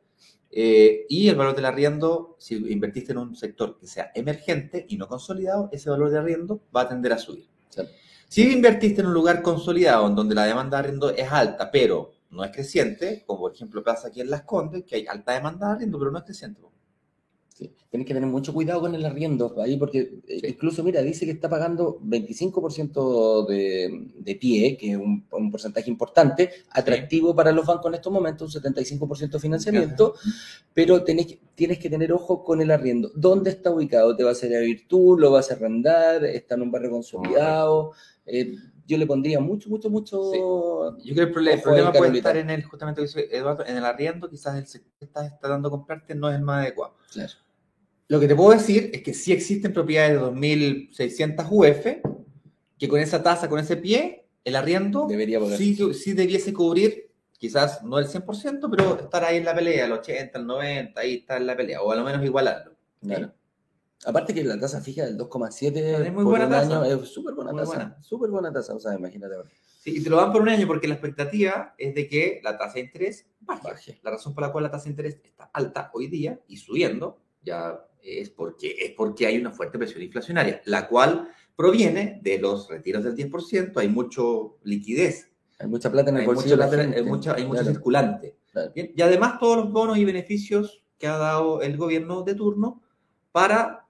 eh, y el valor del arriendo, si invertiste en un sector que sea emergente y no consolidado, ese valor de arriendo va a tender a subir. Sí. Si invertiste en un lugar consolidado en donde la demanda de arriendo es alta, pero no es creciente, como por ejemplo pasa aquí en Las Condes, que hay alta demanda de arriendo, pero no es creciente. Sí. Tienes que tener mucho cuidado con el arriendo ahí, porque eh, Sí. incluso, mira, dice que está pagando 25% de, de pie, que es un, un porcentaje importante, atractivo para los bancos en estos momentos, un 75% de financiamiento, pero tenés que- tienes que tener ojo con el arriendo. ¿Dónde está ubicado? ¿Te vas a ir a vivir tú? ¿Lo vas a arrendar? ¿Está en un barrio consolidado? Eh, yo le pondría mucho, mucho, mucho... Yo creo que el, prole- el problema puede estar en el, justamente lo que dice Eduardo, en el arriendo, quizás el sector que estás tratando de comprarte no es el más adecuado. Claro. Lo que te puedo decir es que sí existen propiedades de 2.600 UF que con esa tasa, con ese pie, el arriendo Debería poder. sí, sí debiese cubrir, quizás no el 100%, pero estar ahí en la pelea, el 80, el 90, ahí está en la pelea, o al menos igualarlo. Claro. Aparte que la tasa fija del 2,7 Es muy por buena un tasa. año es súper buena tasa. Súper buena tasa, o sea, imagínate. ahora. Sí, y te lo dan por un año porque la expectativa es de que la tasa de interés baje. Baje. La razón por la cual la tasa de interés está alta hoy día y subiendo ya es porque, es porque hay una fuerte presión inflacionaria, la cual proviene de los retiros del 10%, hay mucho liquidez, Hay mucha plata en el hay, bolsillo hay, mucha- hay mucho Claro, circulante. claro. Bien, Y además todos los bonos y beneficios que ha dado el gobierno de turno para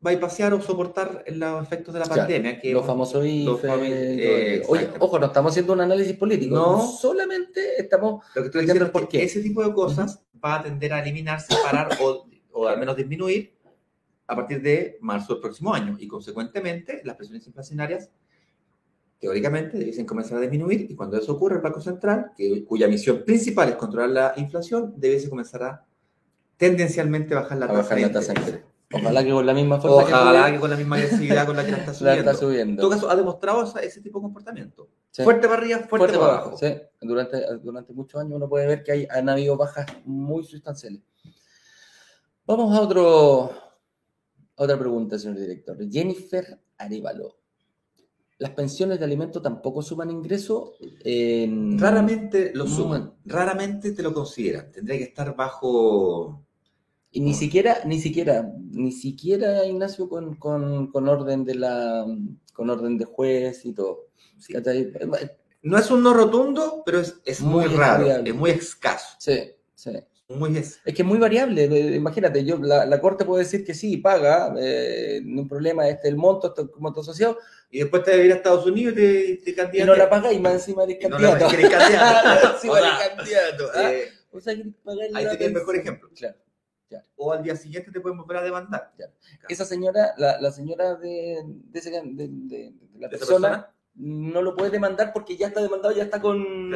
bypassear o soportar los efectos de la Claro, pandemia. Que Los famosos IFE. todo eh. Oye, ojo, no estamos haciendo un análisis político. No. Solamente estamos. Lo que estoy diciendo es que ese tipo de cosas va a tender a eliminarse, parar o, o al menos disminuir a partir de marzo del próximo año. Y consecuentemente, las presiones inflacionarias teóricamente debiesen comenzar a disminuir y cuando eso ocurre, el Banco Central, que, cuya misión principal es controlar la inflación, debiese comenzar a tendencialmente bajar la A tasa bajar de la tasa. Ojalá que con la misma fuerza Ojalá que que con la misma agresividad con la que la está tuve, la subiendo. está subiendo. En todo caso, ha demostrado ese tipo de comportamiento. Sí. Fuerte para arriba, fuerte, Fuerte para abajo. Sí. Durante, durante muchos años uno puede ver que hay, han habido bajas muy sustanciales. Vamos a otro, a otra pregunta, señor director. Jennifer Arevalo. ¿Las pensiones de alimento tampoco suman ingreso? En... Raramente lo Mm. suman, raramente te lo consideran. Tendría que estar bajo. Y ni siquiera, ni siquiera, ni siquiera, Ignacio, con, con, con orden de la con orden de juez y todo. No es un no rotundo, pero es, es muy, Muy raro, es muy escaso. Sí, sí. Muy es- Es que es muy variable. Imagínate, yo, la, la corte puede decir que sí, paga, eh, no hay problema, este es el monto, este es el monto asociado, Y después te vas a ir a Estados Unidos y te, te y candidateas. no la paga y más encima eres Y no la- candidato. eres candidato. Encima eres candidato. ¿ah? Eh, O sea, querés pagarle ahí sería el mejor ejemplo. Claro. o al día siguiente te pueden volver a demandar. Esa señora, la, la señora de, de, ese- de- de- la ¿De esa persona, persona? No lo puede demandar porque ya está demandado, ya está con...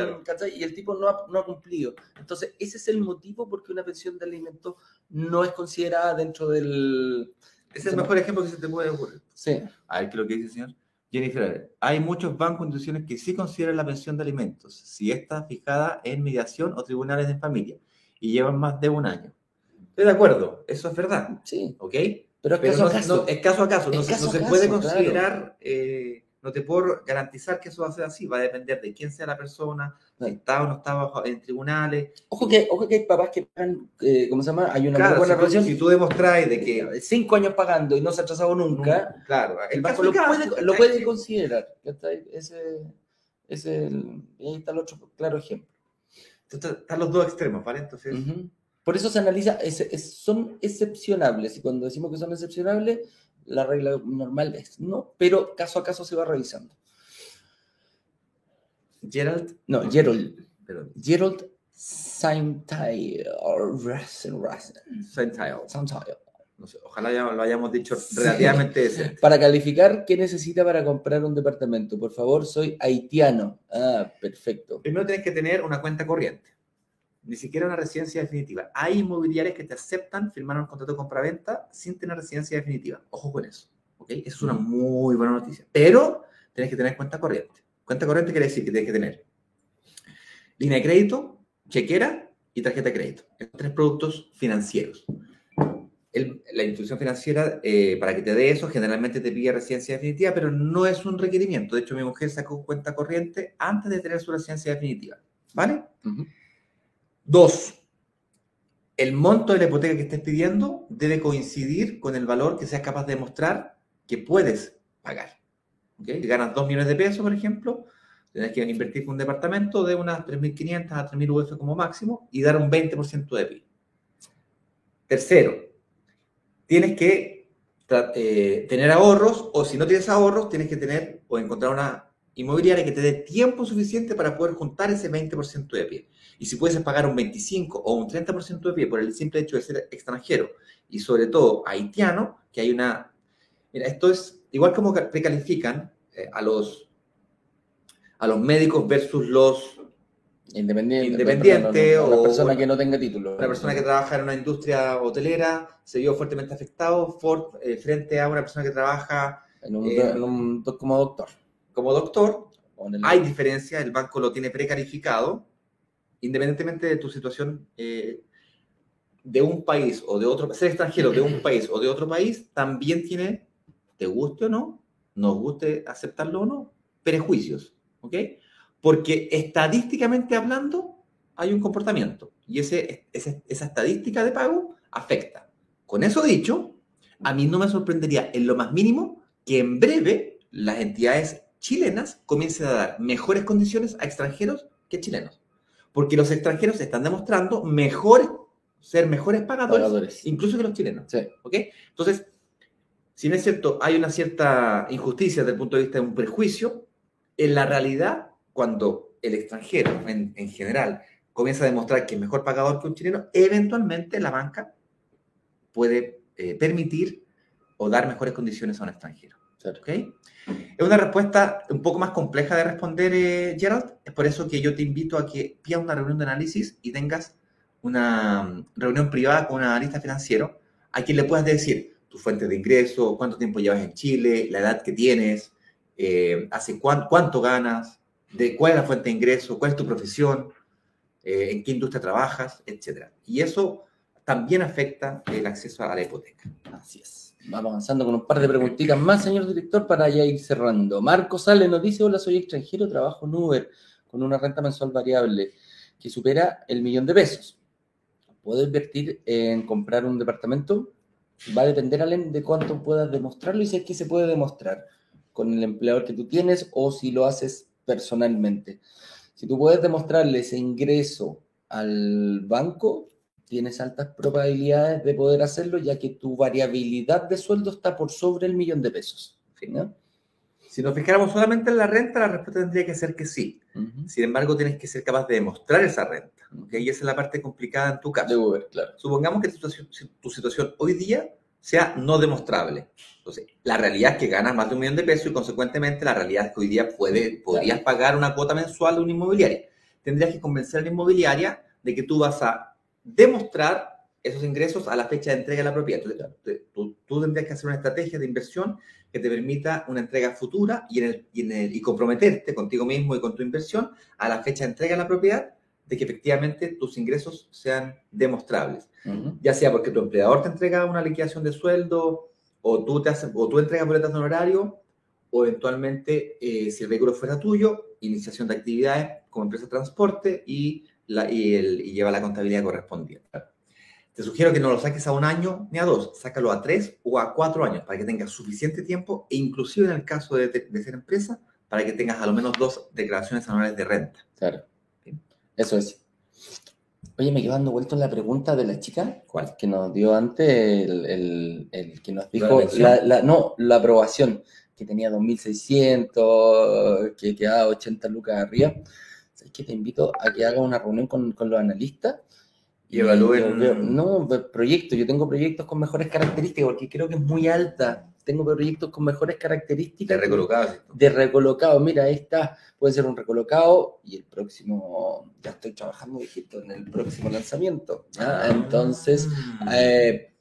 Y el tipo no ha, no ha cumplido. Entonces, ese es el motivo por qué una pensión de alimentos no es considerada dentro del... Ese es el mejor ejemplo que se te puede ocurrir. Sí. A ver qué es lo que dice el señor. Jennifer, hay muchos bancos e instituciones que sí consideran la pensión de alimentos, si está fijada en mediación o tribunales de familia, y llevan más de un año. Estoy de acuerdo, eso es verdad, Sí, ¿ok? pero es Pero caso no, a caso. no- es caso a caso, no, Es se- caso no a se caso, puede claro. considerar, eh, no te puedo garantizar que eso va a ser así, va a depender de quién sea la persona, si está o no está bajo, en tribunales. Ojo que, ojo que hay papás que pagan, eh, ¿cómo se llama? Hay una Claro, buena si, tú, relación. si tú demostráis de que... Cinco años pagando y no se ha atrasado nunca, Claro, el banco lo puede, lo puede considerar. Ese, ese ahí está el otro claro ejemplo. Entonces, están los dos extremos, ¿vale? Entonces, Ujú. Por eso se analiza, es- es- son excepcionables. Y cuando decimos que son excepcionables, la regla normal es no, pero caso a caso se va revisando. Gerald, No, Gerald. perdón, Gerald Sentile. Saintay. No sé, ojalá ya lo hayamos dicho relativamente. Para calificar, ¿qué necesita para comprar un departamento? Por favor, soy haitiano. Ah, perfecto. Primero tienes que tener una cuenta corriente, ni siquiera una residencia definitiva. Hay inmobiliarias que te aceptan firmar un contrato de compraventa sin tener residencia definitiva. Ojo con eso. ¿ok? Esa es una muy buena noticia. Pero tienes que tener cuenta corriente. Cuenta corriente quiere decir que tienes que tener línea de crédito, chequera y tarjeta de crédito. Estos tres productos financieros. la institución financiera, eh, para que te dé eso, generalmente te pide residencia definitiva, pero no es un requerimiento. De hecho, mi mujer sacó cuenta corriente antes de tener su residencia definitiva. ¿Vale? Dos, el monto de la hipoteca que estés pidiendo debe coincidir con el valor que seas capaz de demostrar que puedes pagar. ¿Okay? Ganas 2 millones de pesos, por ejemplo, tienes que invertir en un departamento de unas 3.500 a 3.000 UF como máximo y dar un 20% de PIB. Tercero, tienes que eh, tener ahorros o si no tienes ahorros, tienes que tener o encontrar una inmobiliaria que te dé tiempo suficiente para poder juntar ese 20% de pie. Y si puedes pagar un 25 o un 30% de pie por el simple hecho de ser extranjero y sobre todo haitiano, que hay una... Mira, esto es igual como precalifican eh, a, los, a los médicos versus los Independiente, independiente o una persona que no tenga título. Una persona que trabaja en una industria hotelera se vio fuertemente afectado eh, frente a una persona que trabaja en un, como doctor. Como doctor, hay diferencia, el banco lo tiene precalificado independientemente de tu situación eh, de un país o de otro, ser extranjero de un país o de otro país, también tiene, te guste o no, nos guste aceptarlo o no, prejuicios, ¿ok? Porque estadísticamente hablando, hay un comportamiento y ese, esa estadística de pago afecta. Con eso dicho, a mí no me sorprendería en lo más mínimo que en breve las entidades chilenas comiencen a dar mejores condiciones a extranjeros que chilenos porque los extranjeros están demostrando mejores, ser mejores pagadores, incluso que los chilenos. ¿Ok? Entonces, si no es cierto, hay una cierta injusticia desde el punto de vista de un prejuicio, en la realidad, cuando el extranjero en, general comienza a demostrar que es mejor pagador que un chileno, eventualmente la banca puede eh, permitir o dar mejores condiciones a un extranjero. ¿Ok? Es una respuesta un poco más compleja de responder, eh, Gerald. Es por eso que yo te invito a que pidas una reunión de análisis y tengas una mm, reunión privada con un analista financiero a quien le puedas decir tu fuente de ingreso, cuánto tiempo llevas en Chile, la edad que tienes, eh, hace cuánto ganas, de cuál es la fuente de ingreso, cuál es tu profesión, eh, en qué industria trabajas, etc. Y eso también afecta el acceso a la hipoteca. Así es. Vamos avanzando con un par de preguntitas más, señor director, para ya ir cerrando. Marco Sale nos dice, hola, soy extranjero, trabajo en Uber con una renta mensual variable que supera el millón de pesos. ¿Puedo invertir en comprar un departamento? Va a depender, Allen, de cuánto puedas demostrarlo y si es que se puede demostrar con el empleador que tú tienes o si lo haces personalmente. Si tú puedes demostrarle ese ingreso al banco, tienes altas probabilidades de poder hacerlo, ya que tu variabilidad de sueldo está por sobre el millón de pesos. Si nos fijáramos solamente en la renta, la respuesta tendría que ser que sí. Sin embargo, tienes que ser capaz de demostrar esa renta. Y esa es la parte complicada en tu caso. claro. Supongamos que tu situación, tu situación hoy día sea no demostrable. Entonces, la realidad es que ganas más de un millón de pesos y consecuentemente la realidad es que hoy día puede, podrías pagar una cuota mensual de una inmobiliaria. Tendrías que convencer a la inmobiliaria de que tú vas a demostrar esos ingresos a la fecha de entrega de la propiedad. Entonces, tú, tendrías que hacer una estrategia de inversión que te permita una entrega futura y, en el, y, comprometerte contigo mismo y con tu inversión a la fecha de entrega de la propiedad de que efectivamente tus ingresos sean demostrables. Ya sea porque tu empleador te entrega una liquidación de sueldo o tú, te haces, o tú entregas boletas de honorario o eventualmente, eh, si el vehículo fuera tuyo, iniciación de actividades como empresa de transporte y y, lleva la contabilidad correspondiente. Te sugiero que no lo saques a un año ni a dos, sácalo a tres o a cuatro años para que tengas suficiente tiempo e inclusive en el caso de, ser empresa, para que tengas a lo menos dos declaraciones anuales de renta. Claro. Eso es. Oye, me quedo dando vuelto en la pregunta de la chica, ¿cuál? Que nos dio antes el, el, que nos dijo, la, no, la aprobación, que tenía 2.600, que quedaba 80 lucas arriba es que te invito a que haga una reunión con, los analistas y evalúen. no, proyectos. Yo tengo proyectos con mejores características porque creo que es muy alta. Tengo proyectos con mejores características. De recolocado. De recolocado. Mira, ahí está. Puede ser un recolocado y el próximo. Ya estoy trabajando, dijiste, en el próximo lanzamiento. Ah. Entonces, eh,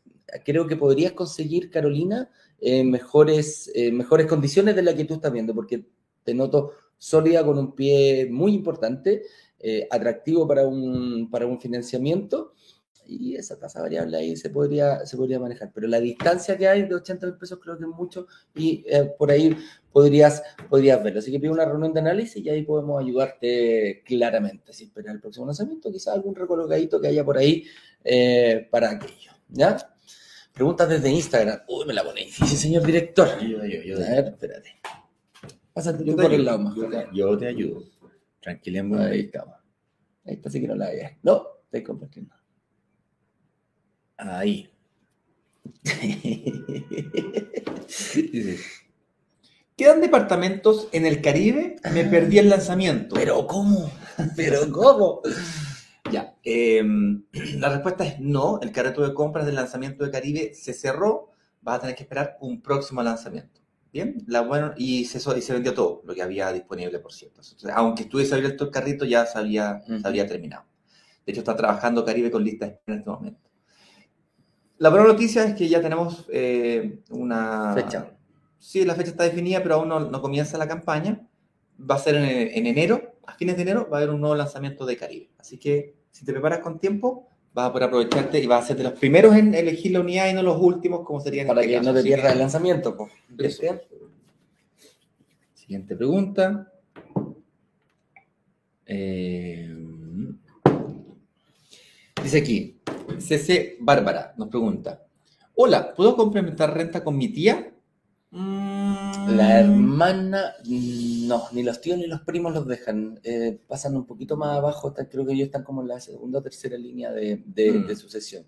creo que podrías conseguir, Carolina, en mejores, mejores condiciones de las que tú estás viendo, porque te noto sólida con un pie muy importante, atractivo para un, para un financiamiento y esa tasa variable ahí se podría, se podría manejar. Pero la distancia que hay de 80 mil pesos creo que es mucho y eh, por ahí podrías, podrías verlo. Así que pido una reunión de análisis y ahí podemos ayudarte claramente. Si esperas el próximo lanzamiento, quizás algún recolocadito que haya por ahí eh, para aquello. ¿Ya? Preguntas desde Instagram. Uy, me la pone difícil, señor director. Yo, yo, yo, A ver, espérate. Pásate yo tú te por el ayudo, lado más. yo te- yo te ayudo. Tranquila, Ahí estamos. Ahí está, sí que no la veas. No, estoy compartiendo. Ahí. Dice, ¿Quedan departamentos en el Caribe? Me perdí el lanzamiento. Pero ¿cómo? Pero ¿cómo? Ya, em, la respuesta es no. El carrito de compras del lanzamiento de Caribe se cerró. Vas a tener que esperar un próximo lanzamiento. Bien, la bueno, y se, y se vendió todo lo que había disponible, por cierto. Entonces, aunque estuviese abierto el carrito, ya se había, se Ujú. había terminado. De hecho, está trabajando Caribe con lista en este momento. La buena noticia es que ya tenemos eh, una Fecha. Sí, la fecha está definida, pero aún no, no comienza la campaña. Va a ser en, en enero, a fines de enero, va a haber un nuevo lanzamiento de Caribe. Así que si te preparas con tiempo, vas a poder aprovecharte y vas a ser de los primeros en elegir la unidad y no los últimos, como sería en Para este que caso. no te pierdas el lanzamiento. pues. Siguiente pregunta. Eh, dice aquí, CC Bárbara nos pregunta, hola, ¿puedo complementar renta con mi tía? Mm, La hermana, no, ni los tíos ni los primos los dejan. Eh, pasan un poquito más abajo, creo que ellos están como en la segunda o tercera línea de, de- Mm. de sucesión.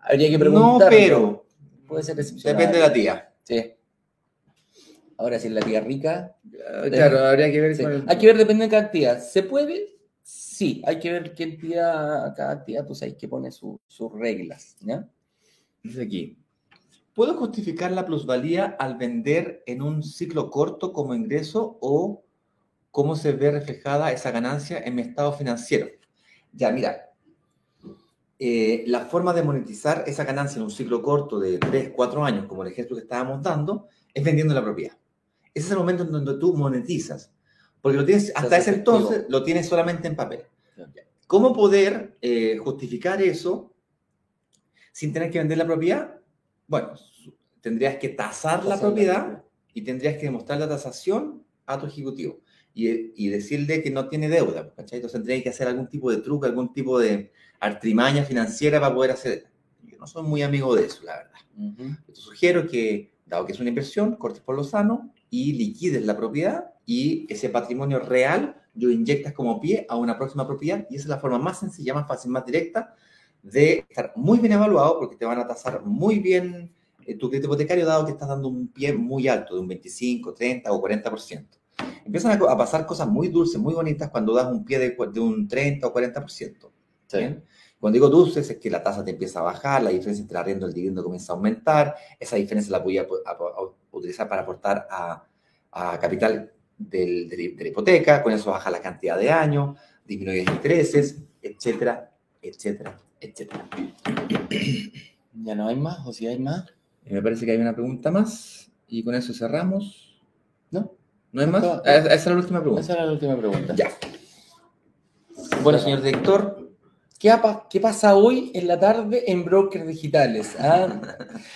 Habría que No, preguntar. pero Puede ser excepcional. depende de la tía. Sí. Ahora, si es la tía rica, Claro, habría que ver sí. hay que ver, depende de cada tía. ¿Se puede? Sí, hay que ver qué tía, cada tía, pues hay que pone su- sus reglas, ¿ya? Dice aquí, ¿puedo justificar la plusvalía al vender en un ciclo corto como ingreso o cómo se ve reflejada esa ganancia en mi estado financiero? Ya, mira, eh, la forma de monetizar esa ganancia en un ciclo corto de 3, 4 años, como el ejemplo que estábamos dando, es vendiendo la propiedad. Ese es el momento en donde tú monetizas, porque lo tienes, hasta ese efectivo. entonces lo tienes solamente en papel. ¿Cómo poder eh, justificar eso sin tener que vender la propiedad? Bueno, tendrías que tasar la propiedad y tendrías que demostrar la tasación a tu ejecutivo y, y decirle que no tiene deuda. ¿cachai? Entonces tendrías que hacer algún tipo de truco, algún tipo de artimaña financiera para poder hacer. Yo no soy muy amigo de eso, la verdad. Ujú. Yo te sugiero que, dado que es una inversión, cortes por lo sano y liquides la propiedad y ese patrimonio real lo inyectas como pie a una próxima propiedad y esa es la forma más sencilla, más fácil, más directa de estar muy bien evaluado porque te van a tasar muy bien tu crédito hipotecario dado que estás dando un pie muy alto, de un 25, 30 o 40%. Empiezan a, pasar cosas muy dulces, muy bonitas cuando das un pie de, de un 30 o 40%. Sí. ¿bien? Cuando digo dulces es que la tasa te empieza a bajar, la diferencia entre arriendo y el dividendo comienza a aumentar, esa diferencia la voy a, a- a utilizar para aportar a, a capital del- del- de la hipoteca, con eso baja la cantidad de años, disminuye los intereses, etcétera, etcétera, etcétera. ¿Ya no hay más? ¿O si hay más? Y me parece que hay una pregunta más y con eso cerramos. ¿No? ¿No hay más? No. Ah, Esa esa era la última pregunta. Esa era la última pregunta. Ya. Bueno, señor director, ¿Qué, apa- qué pasa hoy en la tarde en Brokers Digitales? ah?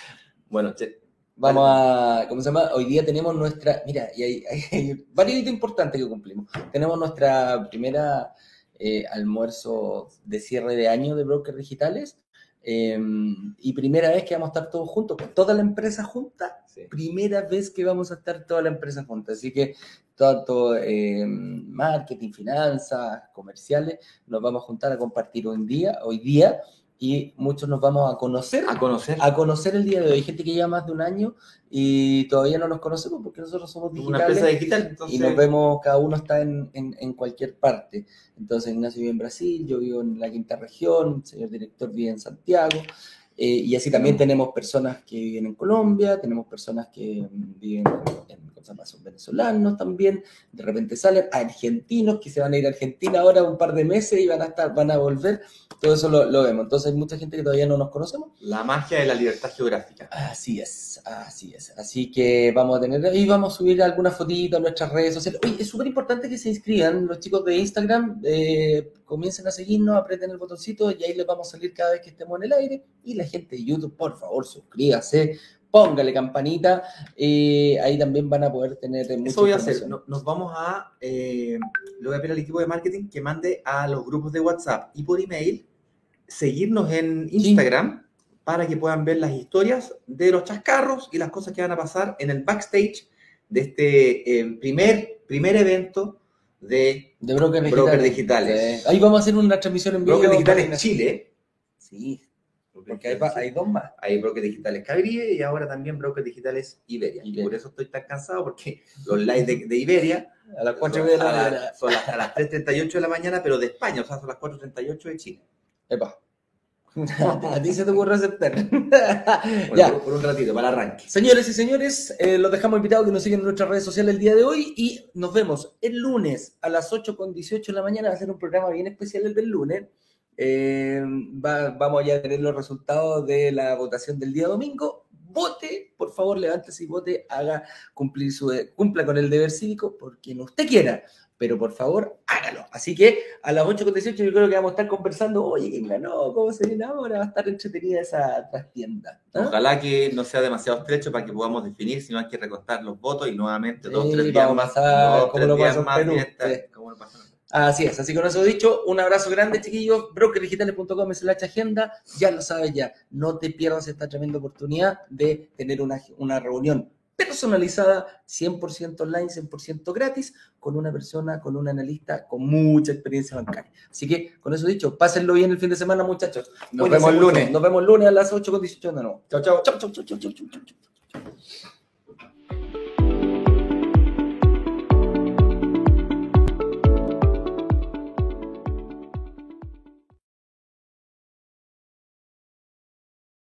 bueno, che- Vamos a, ¿cómo se llama? Hoy día tenemos nuestra, mira, y hay, hay- hay varios hitos importantes que cumplimos. Tenemos nuestra primera eh, almuerzo de cierre de año de Brokers Digitales eh, y primera vez que vamos a estar todos juntos, con toda la empresa junta, sí. primera vez que vamos a estar toda la empresa junta. Así que tanto eh, marketing, finanzas, comerciales, nos vamos a juntar a compartir un día, hoy día, y muchos nos vamos a conocer a conocer a conocer el día de hoy. Hay gente que lleva más de un año y todavía no nos conocemos porque nosotros somos una empresa digitales digital, entonces y nos vemos, cada uno está en, en- en cualquier parte. Entonces Ignacio vive en Brasil, yo vivo en la quinta región, el señor director vive en Santiago Eh, y así también tenemos personas que viven en Colombia, tenemos personas que viven en, en son venezolanos también, de repente salen argentinos que se van a ir a Argentina ahora un par de meses y van a estar, van a volver, todo eso lo, lo vemos. Entonces hay mucha gente que todavía no nos conocemos. La magia de la libertad geográfica. Así es, así es. Así que vamos a tener, ahí vamos a subir algunas fotitos a nuestras redes sociales. Oye, es súper importante que se inscriban los chicos de Instagram, eh, comiencen a seguirnos, aprieten el botoncito y ahí les vamos a salir cada vez que estemos en el aire. Y la gente de YouTube, por favor, suscríbase, póngale campanita, eh, ahí también van a poder tener mucha Eso voy a hacer, nos vamos a, eh, voy a pedir al equipo de marketing que mande a los grupos de WhatsApp y por email, seguirnos en Instagram para que puedan ver las historias de los chascarros y las cosas que van a pasar en el backstage de este eh, primer, primer evento de, de Broker Digitales. Ahí vamos a hacer una transmisión en vivo. Broker Digitales Chile. Sí, porque hay, hay, dos más. Hay brokers digitales Cabrie y ahora también brokers digitales Iberia. Y por eso estoy tan cansado, porque los lives de, Iberia a las 4 de la mañana. Son las, a las 3.38 de la mañana, pero de España, o sea, son las 4.38 de Chile. Epa. a ti se te ocurre aceptar. ya. Por, un ratito, para arranque. Señores y señores, eh, los dejamos invitados que nos siguen en nuestras redes sociales el día de hoy y nos vemos el lunes a las 8.18 de la mañana. Va a ser un programa bien especial el del lunes eh, vamos ya a tener los resultados de la votación del día domingo. Vote, por favor, levántese y vote, haga cumplir su, cumpla con el deber cívico por quien usted quiera, pero por favor, hágalo. Así que a las 8.18 yo creo que vamos a estar conversando, oye, ¿quién ganó? ¿Cómo se viene ahora? Va a estar entretenida esa trastienda. Ojalá que no sea demasiado estrecho para que podamos definir, si no hay que recortar los votos y nuevamente dos, tres días más. como lo pasa en Perú. Así es, así con eso dicho, un abrazo grande, chiquillos. Brokerdigitales.com es la agenda. Ya lo sabes ya, no te pierdas esta tremenda oportunidad de tener una, una reunión personalizada, 100% online, 100% gratis, con una persona, con un analista con mucha experiencia bancaria. Así que, con eso dicho, pásenlo bien el fin de semana, muchachos. Nos vemos el lunes. Nos vemos el lunes a las 8 con 18 de nuevo. Chao, chao. Chao, chao, chao, chao, chao, chao.